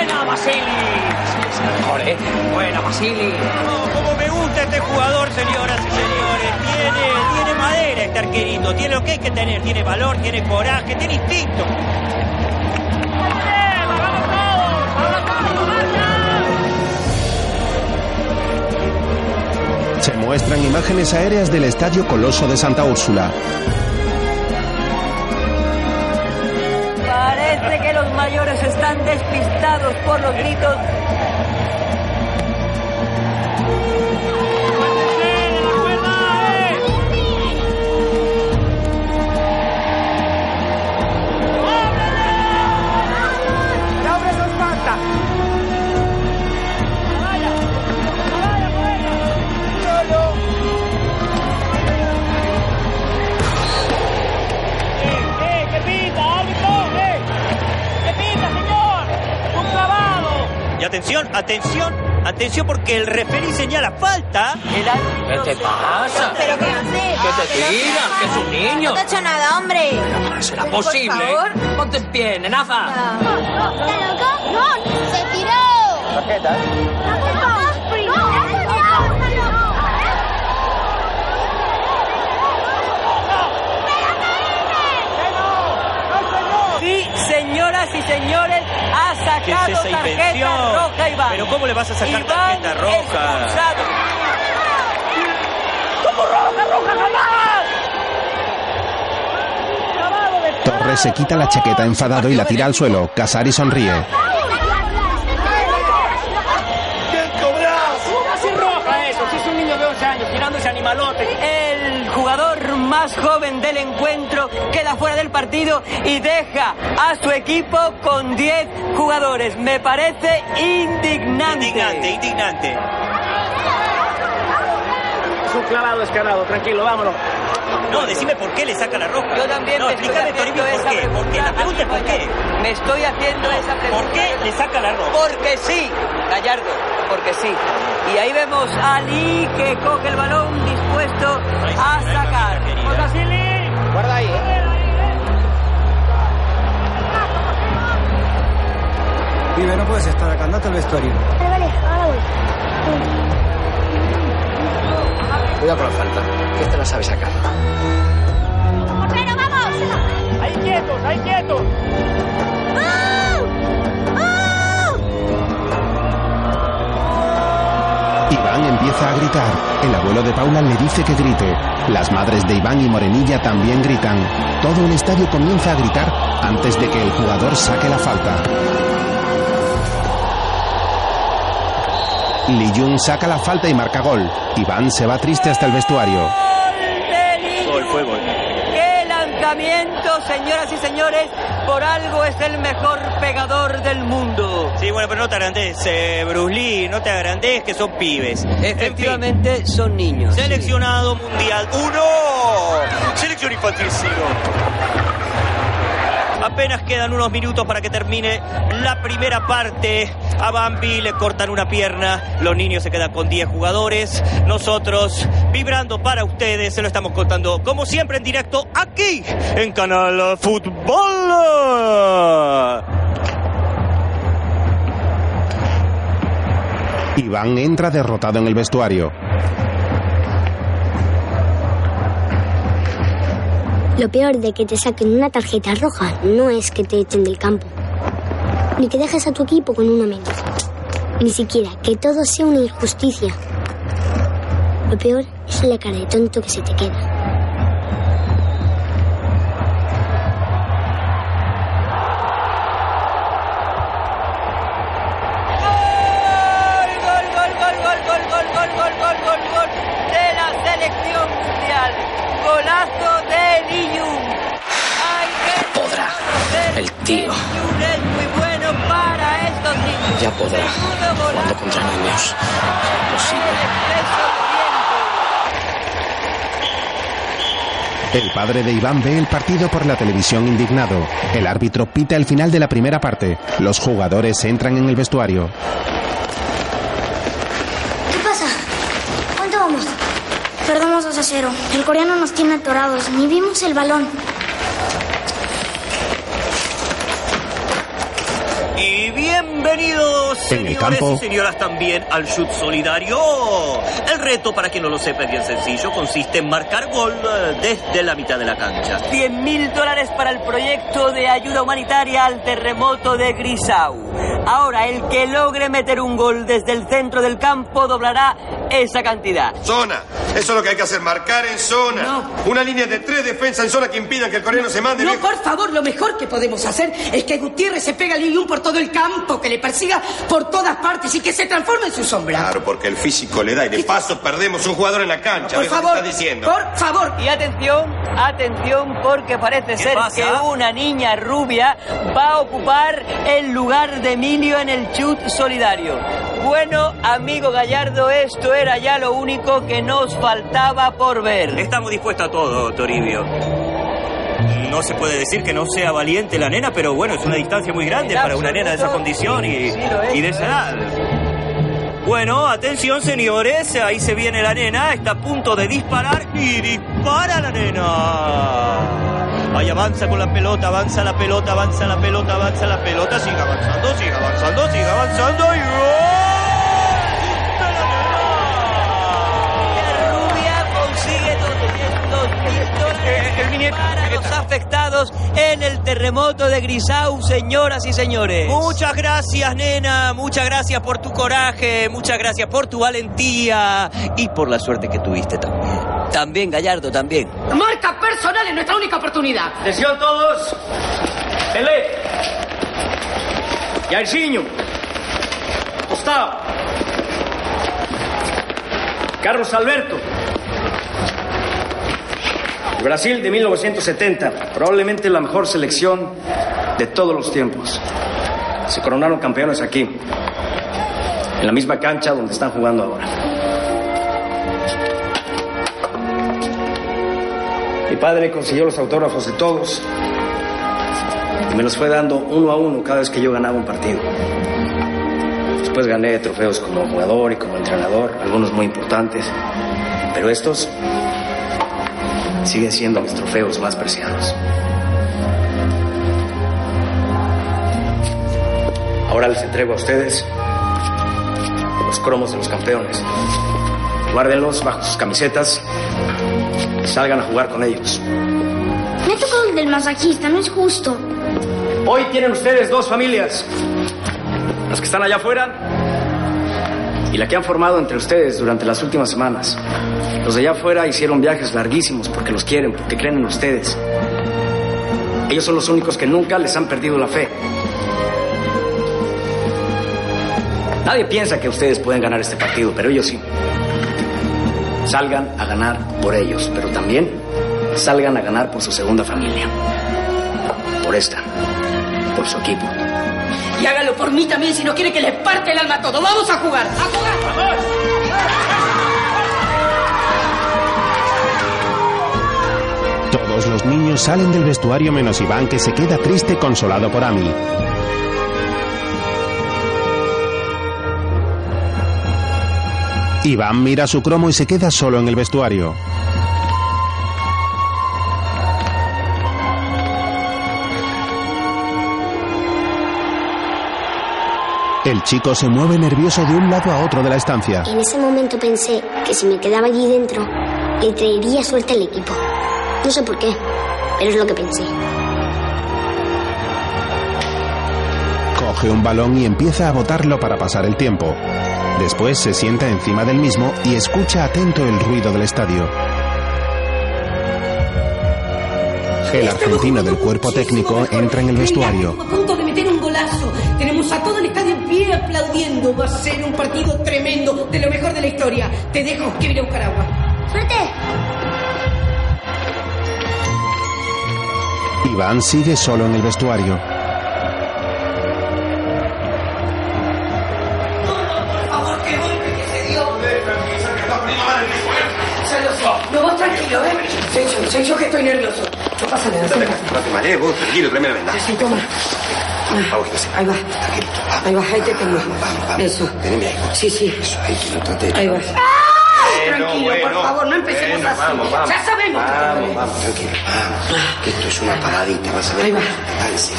Buena, Basili. Mejor, ¿eh? Buena, Basili. Oh, como me gusta este jugador, señoras y señores. Tiene, tiene madera este arquerito, tiene lo que hay que tener, tiene valor, tiene coraje, tiene instinto. Se muestran imágenes aéreas del Estadio Coloso de Santa Úrsula. Parece que los mayores están despistados por los gritos. Atención, atención, atención porque el referí señala falta. El ¿Qué te pasa? ¿Pero qué hace? ¿Qué te tiran? Que es un niño. No te ha hecho nada, hombre. ¿Será posible? favor. Ponte en pie, nenaza. ¿Está loco? ¡No! ¡Se tiró! Tarjeta. Sí, señoras y señores, ha ¿Qué es sacado esa tarjeta invención? roja Iván. Pero ¿cómo le vas a sacar Iván tarjeta roja? expulsado. ¿Cómo roja, roja jamás? Torres se quita la chaqueta enfadado y la tira al suelo. Casari sonríe. Más joven del encuentro queda fuera del partido y deja a su equipo con 10 jugadores. Me parece indignante. Indignante, indignante. Es un clavado descarado, tranquilo, vámonos. No, decime por qué le saca la roja. Yo también No, me explícame, Toribio, por esa qué. ¿Por qué? La pregunta es por qué. Me estoy haciendo esa pregunta. ¿Por qué le saca la roja? Porque sí, Gallardo, porque sí. Y ahí vemos a Ali que coge el balón dispuesto a sacar. Guarda ahí, ¿eh? Pibe, no puedes estar acá, andate al vestuario. Vale, vale, ahora voy. Cuidado con la falta, que esta la sabe sacar. ¡Pero vamos! Ahí quietos, ahí quietos. Iván empieza a gritar. El abuelo de Paula le dice que grite. Las madres de Iván y Morenilla también gritan. Todo el estadio comienza a gritar antes de que el jugador saque la falta. Li Jun saca la falta y marca gol. Iván se va triste hasta el vestuario. Gol, gol. ¡Qué acercamiento, señoras y señores, por algo es el mejor pegador del mundo. Sí, bueno, pero no te agrandes, eh, Bruce Lee, no te agrandes que son pibes. Efectivamente, son niños. Seleccionado mundial. ¡Uno! Selección infantil cero. Apenas quedan unos minutos para que termine la primera parte. A Bambi le cortan una pierna. Los niños se quedan con 10 jugadores. Nosotros, vibrando para ustedes, se lo estamos contando como siempre en directo aquí en Canal Fútbol. Iván entra derrotado en el vestuario. Lo peor de que te saquen una tarjeta roja no es que te echen del campo, ni que dejes a tu equipo con una menos, ni siquiera que todo sea una injusticia. Lo peor es la cara de tonto que se te queda. Podrá. Jugando contra niños. El padre de Iván ve el partido por la televisión indignado. El árbitro pita el final de la primera parte. Los jugadores entran en el vestuario. ¿Qué pasa? ¿Cuánto vamos? Perdemos 2 a 0. El coreano nos tiene atorados. Ni vimos el balón. Y bienvenidos, En el señores campo. y señoras, también al shoot solidario. El reto, para quien no lo sepa, es bien sencillo. Consiste en marcar gol eh, desde la mitad de la cancha. 100 mil dólares para el proyecto de ayuda humanitaria al terremoto de Grisau. Ahora, el que logre meter un gol desde el centro del campo doblará esa cantidad. Zona. Eso es lo que hay que hacer, marcar en zona. Una línea de tres defensas en zona que impidan que el coreano se mande. No, por favor, lo mejor que podemos hacer es que Gutiérrez se pega a Lilium por todo el campo, que le persiga por todas partes y que se transforme en su sombra. Claro, porque el físico le da y de paso perdemos un jugador en la cancha. Por viejo, ¿qué favor, estás diciendo? por favor. Y atención, atención, porque parece ser pasa? que una niña rubia va a ocupar el lugar de En el chut solidario. Bueno, amigo Gallardo, esto era ya lo único que nos faltaba por ver. Estamos dispuestos a todo, Toribio. No se puede decir que no sea valiente la nena, pero bueno, es una distancia muy grande para una nena de esa condición y, sí, es, y de esa edad. Bueno, atención señores, ahí se viene la nena, está a punto de disparar y dispara la nena. Ahí avanza con la pelota, avanza la pelota, avanza la pelota, avanza la pelota, sigue avanzando, sigue avanzando, sigue avanzando y Rubia consigue 200 mil dólares para los afectados en el terremoto de Grisau, señoras y señores. Muchas gracias, nena. Muchas gracias por tu coraje. Muchas gracias por tu valentía. Y por la suerte que tuviste también. También, Gallardo, también. Marca personal es nuestra única oportunidad. Atención todos. Pelé. Jairzinho. Gustavo. Carlos Alberto. Brasil de 1970. Probablemente la mejor selección de todos los tiempos. Se coronaron campeones aquí. En la misma cancha donde están jugando ahora. Padre consiguió los autógrafos de todos y me los fue dando uno a uno cada vez que yo ganaba un partido. Después gané trofeos como jugador y como entrenador, algunos muy importantes, pero estos siguen siendo mis trofeos más preciados. Ahora les entrego a ustedes los cromos de los campeones. Guárdenlos bajo sus camisetas y salgan a jugar con ellos. Me ha tocado el del masajista, no es justo. Hoy tienen ustedes dos familias. Las que están allá afuera y la que han formado entre ustedes durante las últimas semanas. Los de allá afuera hicieron viajes larguísimos porque los quieren, porque creen en ustedes. Ellos son los únicos que nunca les han perdido la fe. Nadie piensa que ustedes pueden ganar este partido, pero ellos sí. Salgan a ganar por ellos, pero también salgan a ganar por su segunda familia. Por esta. Por su equipo. Y hágalo por mí también si no quiere que le parte el alma a todo. ¡Vamos a jugar! ¡A jugar! Todos los niños salen del vestuario menos Iván que se queda triste consolado por Ami. Iván mira su cromo y se queda solo en el vestuario. El chico se mueve nervioso de un lado a otro de la estancia. En ese momento pensé que si me quedaba allí dentro, le traería suerte al equipo. No sé por qué, pero es lo que pensé. Coge un balón y empieza a botarlo para pasar el tiempo. Después se sienta encima del mismo y escucha atento el ruido del estadio. El argentino del cuerpo técnico entra en el vestuario. A punto de meter un golazo. Tenemos a todo el estadio en pie aplaudiendo. Va a ser un partido tremendo, de lo mejor de la historia. Te dejo que iré a buscar agua. ¡Suerte! Iván sigue solo en el vestuario. Soy yo, soy yo que estoy nervioso. No pasa nada. No te, no te marees, vos, tranquilo, tráeme la venda. Sí, toma. Vamos, que Ahí va. Ahí va, ahí te tengo. Eso. Teneme ahí. Sí, sí. Eso, ahí, que no trate. Ahí va. Bueno, Tranquilo, por favor, no empecemos Bueno, así. vamos, vamos. Ya sabemos que Vamos, vamos, tranquilo. Vamos. Que esto es una paradita, vas a ver. Ahí va. Avance.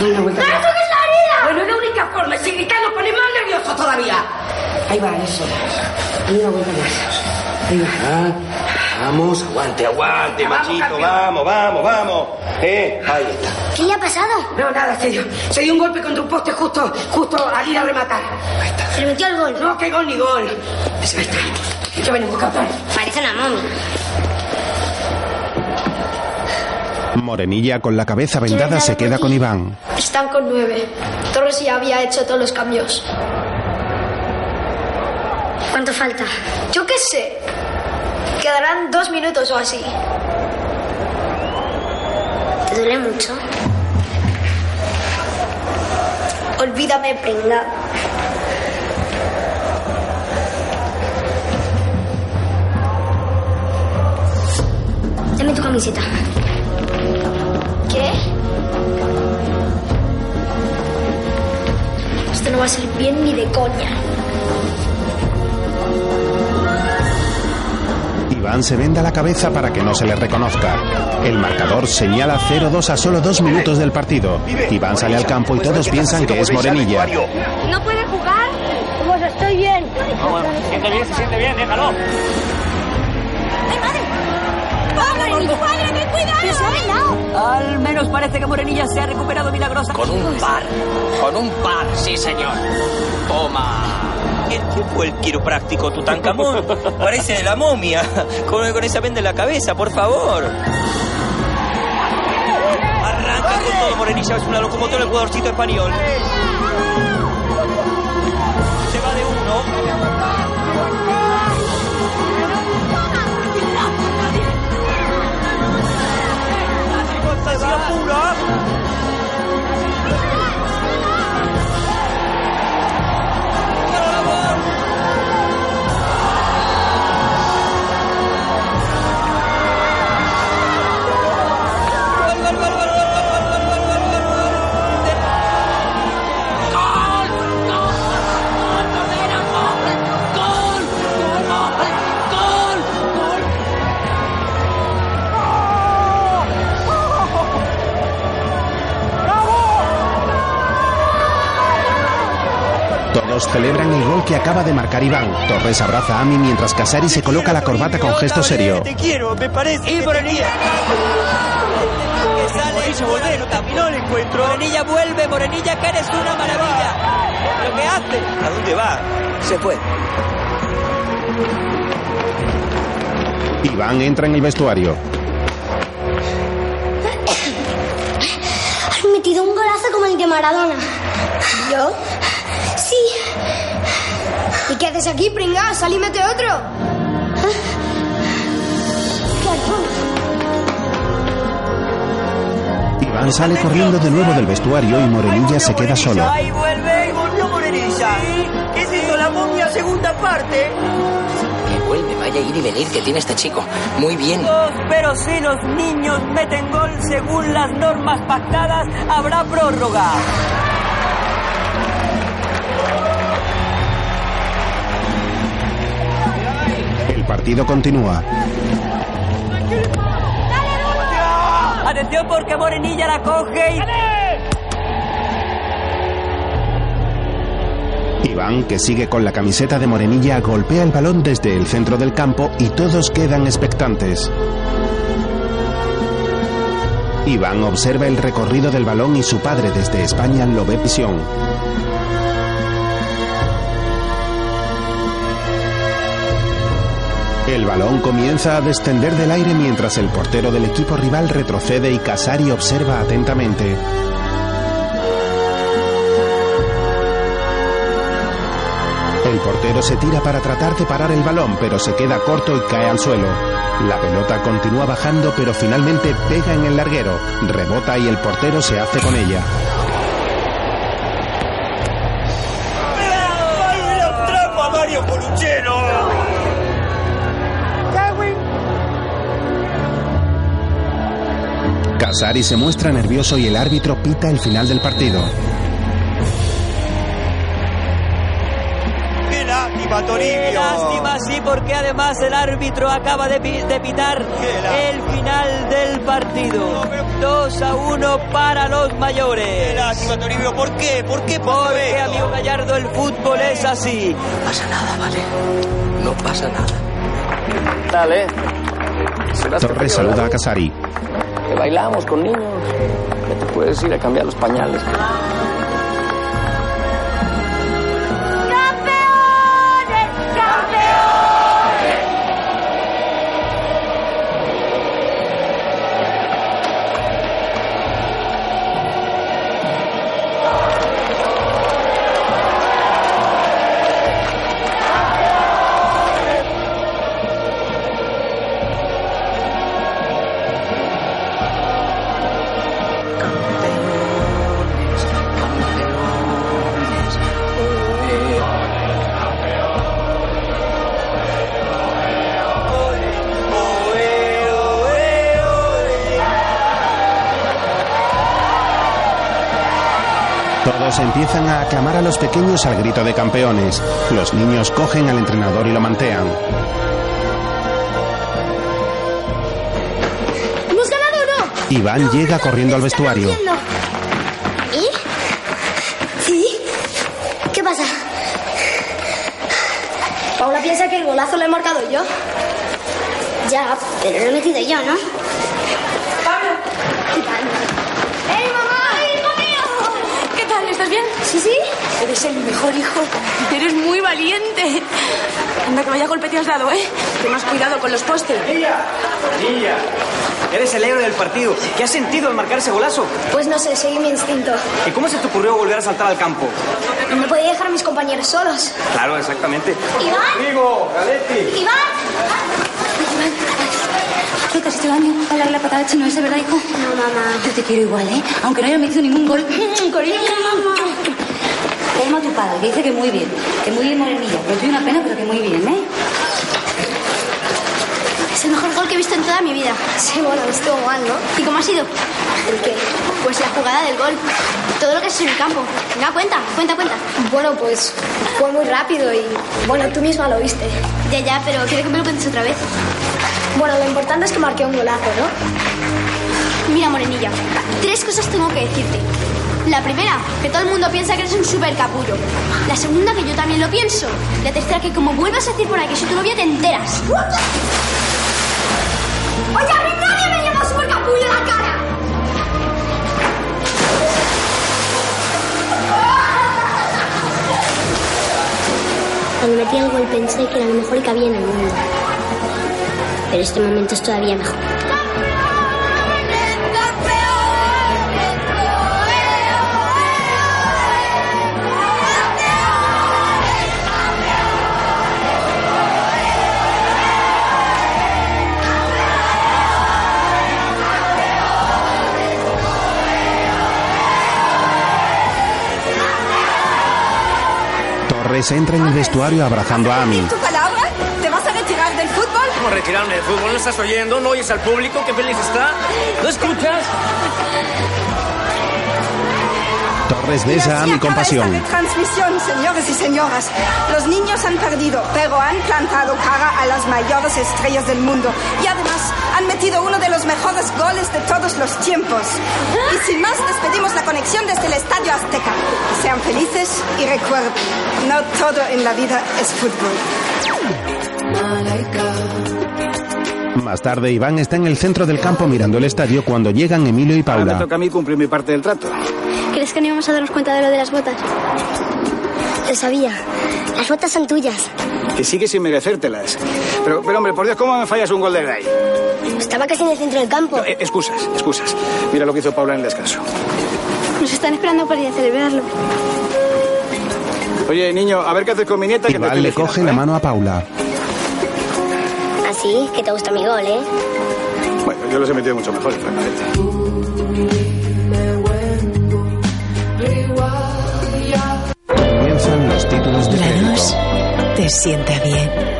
Dale una vuelta. ¡No toques la herida! Bueno, es la única forma. Si gritando pone más nervioso todavía. Ahí va, eso. Dale una vuelta más. Ahí va. Ah, vamos, aguante, aguante, Vamos, machito, campeón. vamos, vamos, vamos. Eh, ahí está. ¿Qué le ha pasado? No, nada, se dio. Se dio un golpe contra un poste justo, justo al ir a rematar. Se le metió el gol. No, qué gol ni gol. Ahí está. ¿Qué venimos, campeón? Parece una momia. Morenilla con la cabeza vendada se queda con Iván. Están con nueve. Torres ya había hecho todos los cambios. ¿Cuánto falta? Yo qué sé. Quedarán dos minutos o así. ¿Te duele mucho? Olvídame, pringa. Dame tu camiseta. ¿Qué? Esto no va a salir bien ni de coña. Iván se venda la cabeza para que no se le reconozca. El marcador señala 0-2 a solo dos minutos del partido. Iván sale al campo y todos piensan que es Morenilla. ¿No puede jugar? Pues estoy bien. Se siente bien, se siente bien, déjalo. ¡Padre, ten cuidado! Al menos parece que Morenilla se ha recuperado milagrosa. Con un par. Con un par, sí, señor. Toma. ¿Quién quién fue el quiropráctico Tutankamón? Parece de la momia, con, con esa venda en la cabeza, por favor. Arranca con todo, Morenilla es una locomotora el jugadorcito español. Se va de uno. Fantasía pura. Celebran el gol que acaba de marcar Iván. Torres abraza a Ami mientras Casari se coloca la corbata con gesto serio. Te quiero, me parece. Y Morenilla. Que sale. Morenilla, no el encuentro. Morenilla vuelve, Morenilla, que eres una maravilla. Lo que hace. ¿A dónde va? Se fue. Iván entra en el vestuario. Has metido un golazo como el de Maradona. ¿Yo? ¿Y qué haces aquí, pringao? Sal y mete otro. Iván sale corriendo de nuevo del vestuario y Morenilla se queda solo. Ahí vuelve y volvió Morenilla. ¿Qué es la momia segunda parte? Que vuelve, vaya a ir y venir que tiene este chico. Muy bien. Pero si los niños meten gol según las normas pactadas, habrá prórroga. Partido continúa. Atención porque Morenilla la coge y... Iván, que sigue con la camiseta de Morenilla, golpea el balón desde el centro del campo y todos quedan expectantes. Iván observa el recorrido del balón y su padre desde España lo ve visión. El balón comienza a descender del aire mientras el portero del equipo rival retrocede y Casari observa atentamente. El portero se tira para tratar de parar el balón, pero se queda corto y cae al suelo. La pelota continúa bajando, pero finalmente pega en el larguero, rebota y el portero se hace con ella. Casari se muestra nervioso y el árbitro pita el final del partido. ¡Qué lástima, Toribio! Qué lástima, sí, porque además el árbitro acaba de, pi- de pitar el final del partido. 2 a 1 para los mayores. ¡Qué lástima, Toribio! ¿Por qué? ¿Por qué pasó Porque, esto? amigo Gallardo, el fútbol es así. No pasa nada, ¿vale? No pasa nada. Dale. Torres saluda a Casari. Bailamos con niños. Que te puedes ir a cambiar los pañales. Empiezan a aclamar a los pequeños al grito de campeones. Los niños cogen al entrenador y lo mantean. ¿Hemos ganado o no? Iván llega corriendo al vestuario. ¿Y? ¿Sí? ¿Qué pasa? Paula piensa que el golazo lo he marcado yo. Ya, pero lo he metido yo, ¿no? Pablo. ¿Qué tal? ¡Ey, mamá! ¡Hijo mío! ¿Qué tal? ¿Estás bien? Sí, sí. Eres el mejor hijo. Eres muy valiente. Anda, que vaya golpe te has dado, ¿eh? Ten más cuidado con los postes. Niña, eres el héroe del partido. ¿Qué has sentido al marcar ese golazo? Pues no sé, seguí mi instinto. ¿Y cómo se te ocurrió volver a saltar al campo? No me podía dejar a mis compañeros solos. Claro, exactamente. ¡Iván! Rodrigo, Galetti. ¡Iván! ¿Qué te has hecho daño al darle la patada chino ese, verdad, hijo? No, mamá. Yo te quiero igual, ¿eh? Aunque no haya metido ningún gol. Cariño. Llama a tu padre, que dice que muy bien. Que muy bien, Morenilla. Que soy una pena, pero que muy bien, ¿eh? Es el mejor gol que he visto en toda mi vida. Sí, bueno, estuvo mal, ¿no? ¿Y cómo ha sido? ¿El qué? Pues la jugada del gol. Todo lo que es en el campo. Venga, cuenta, cuenta, cuenta. Bueno, pues fue muy rápido y... Bueno, tú misma lo viste. Ya, ya, pero quiero que me lo cuentes otra vez. Bueno, lo importante es que marqué un golazo, ¿no? Mira, Morenilla, tres cosas tengo que decirte. La primera, que todo el mundo piensa que eres un super capullo. La segunda, que yo también lo pienso. La tercera, que como vuelvas a decir por ahí que soy tu novia, te enteras. ¡Oye, a mí nadie me llama super capullo en la cara! Cuando metí el gol pensé que era lo mejor que había en el mundo. Pero este momento es todavía mejor. Torres entra en el vestuario abrazando a Amy. ¿Tu palabra? ¿Te vas a retirar del fútbol? ¿Cómo retirarme del fútbol? ¿No estás oyendo? ¿No oyes al público? ¿Qué feliz está? ¿No escuchas? Torres besa a Amy con pasión. Transmisión, señores y señoras. Los niños han perdido, pero han plantado cara a las mayores estrellas del mundo. Y además han metido uno de los mejores goles de todos los tiempos. Y sin más, despedimos la conexión desde el Estadio Azteca. Sean felices y recuerden, no todo en la vida es fútbol. Más tarde, Iván está en el centro del campo mirando el estadio cuando llegan Emilio y Ahora me Paula. toca a mí cumplir mi parte del trato. ¿Crees que no íbamos a darnos cuenta de lo de las botas? Lo sabía. Las botas son tuyas. Que sigue sin merecértelas. Pero, pero hombre, por Dios, ¿cómo me fallas un gol de Gay? Estaba casi en el centro del campo. Eh, excusas, excusas. Mira lo que hizo Paula en el descanso. Nos están esperando para ir a celebrarlo. Oye, niño, a ver qué haces con mi nieta que te Iván le coge la ¿eh? mano a Paula. Así que te gusta mi gol, ¿eh? Bueno, yo los he metido mucho mejor, francamente. Comienzan los títulos de. Blanos te sienta bien.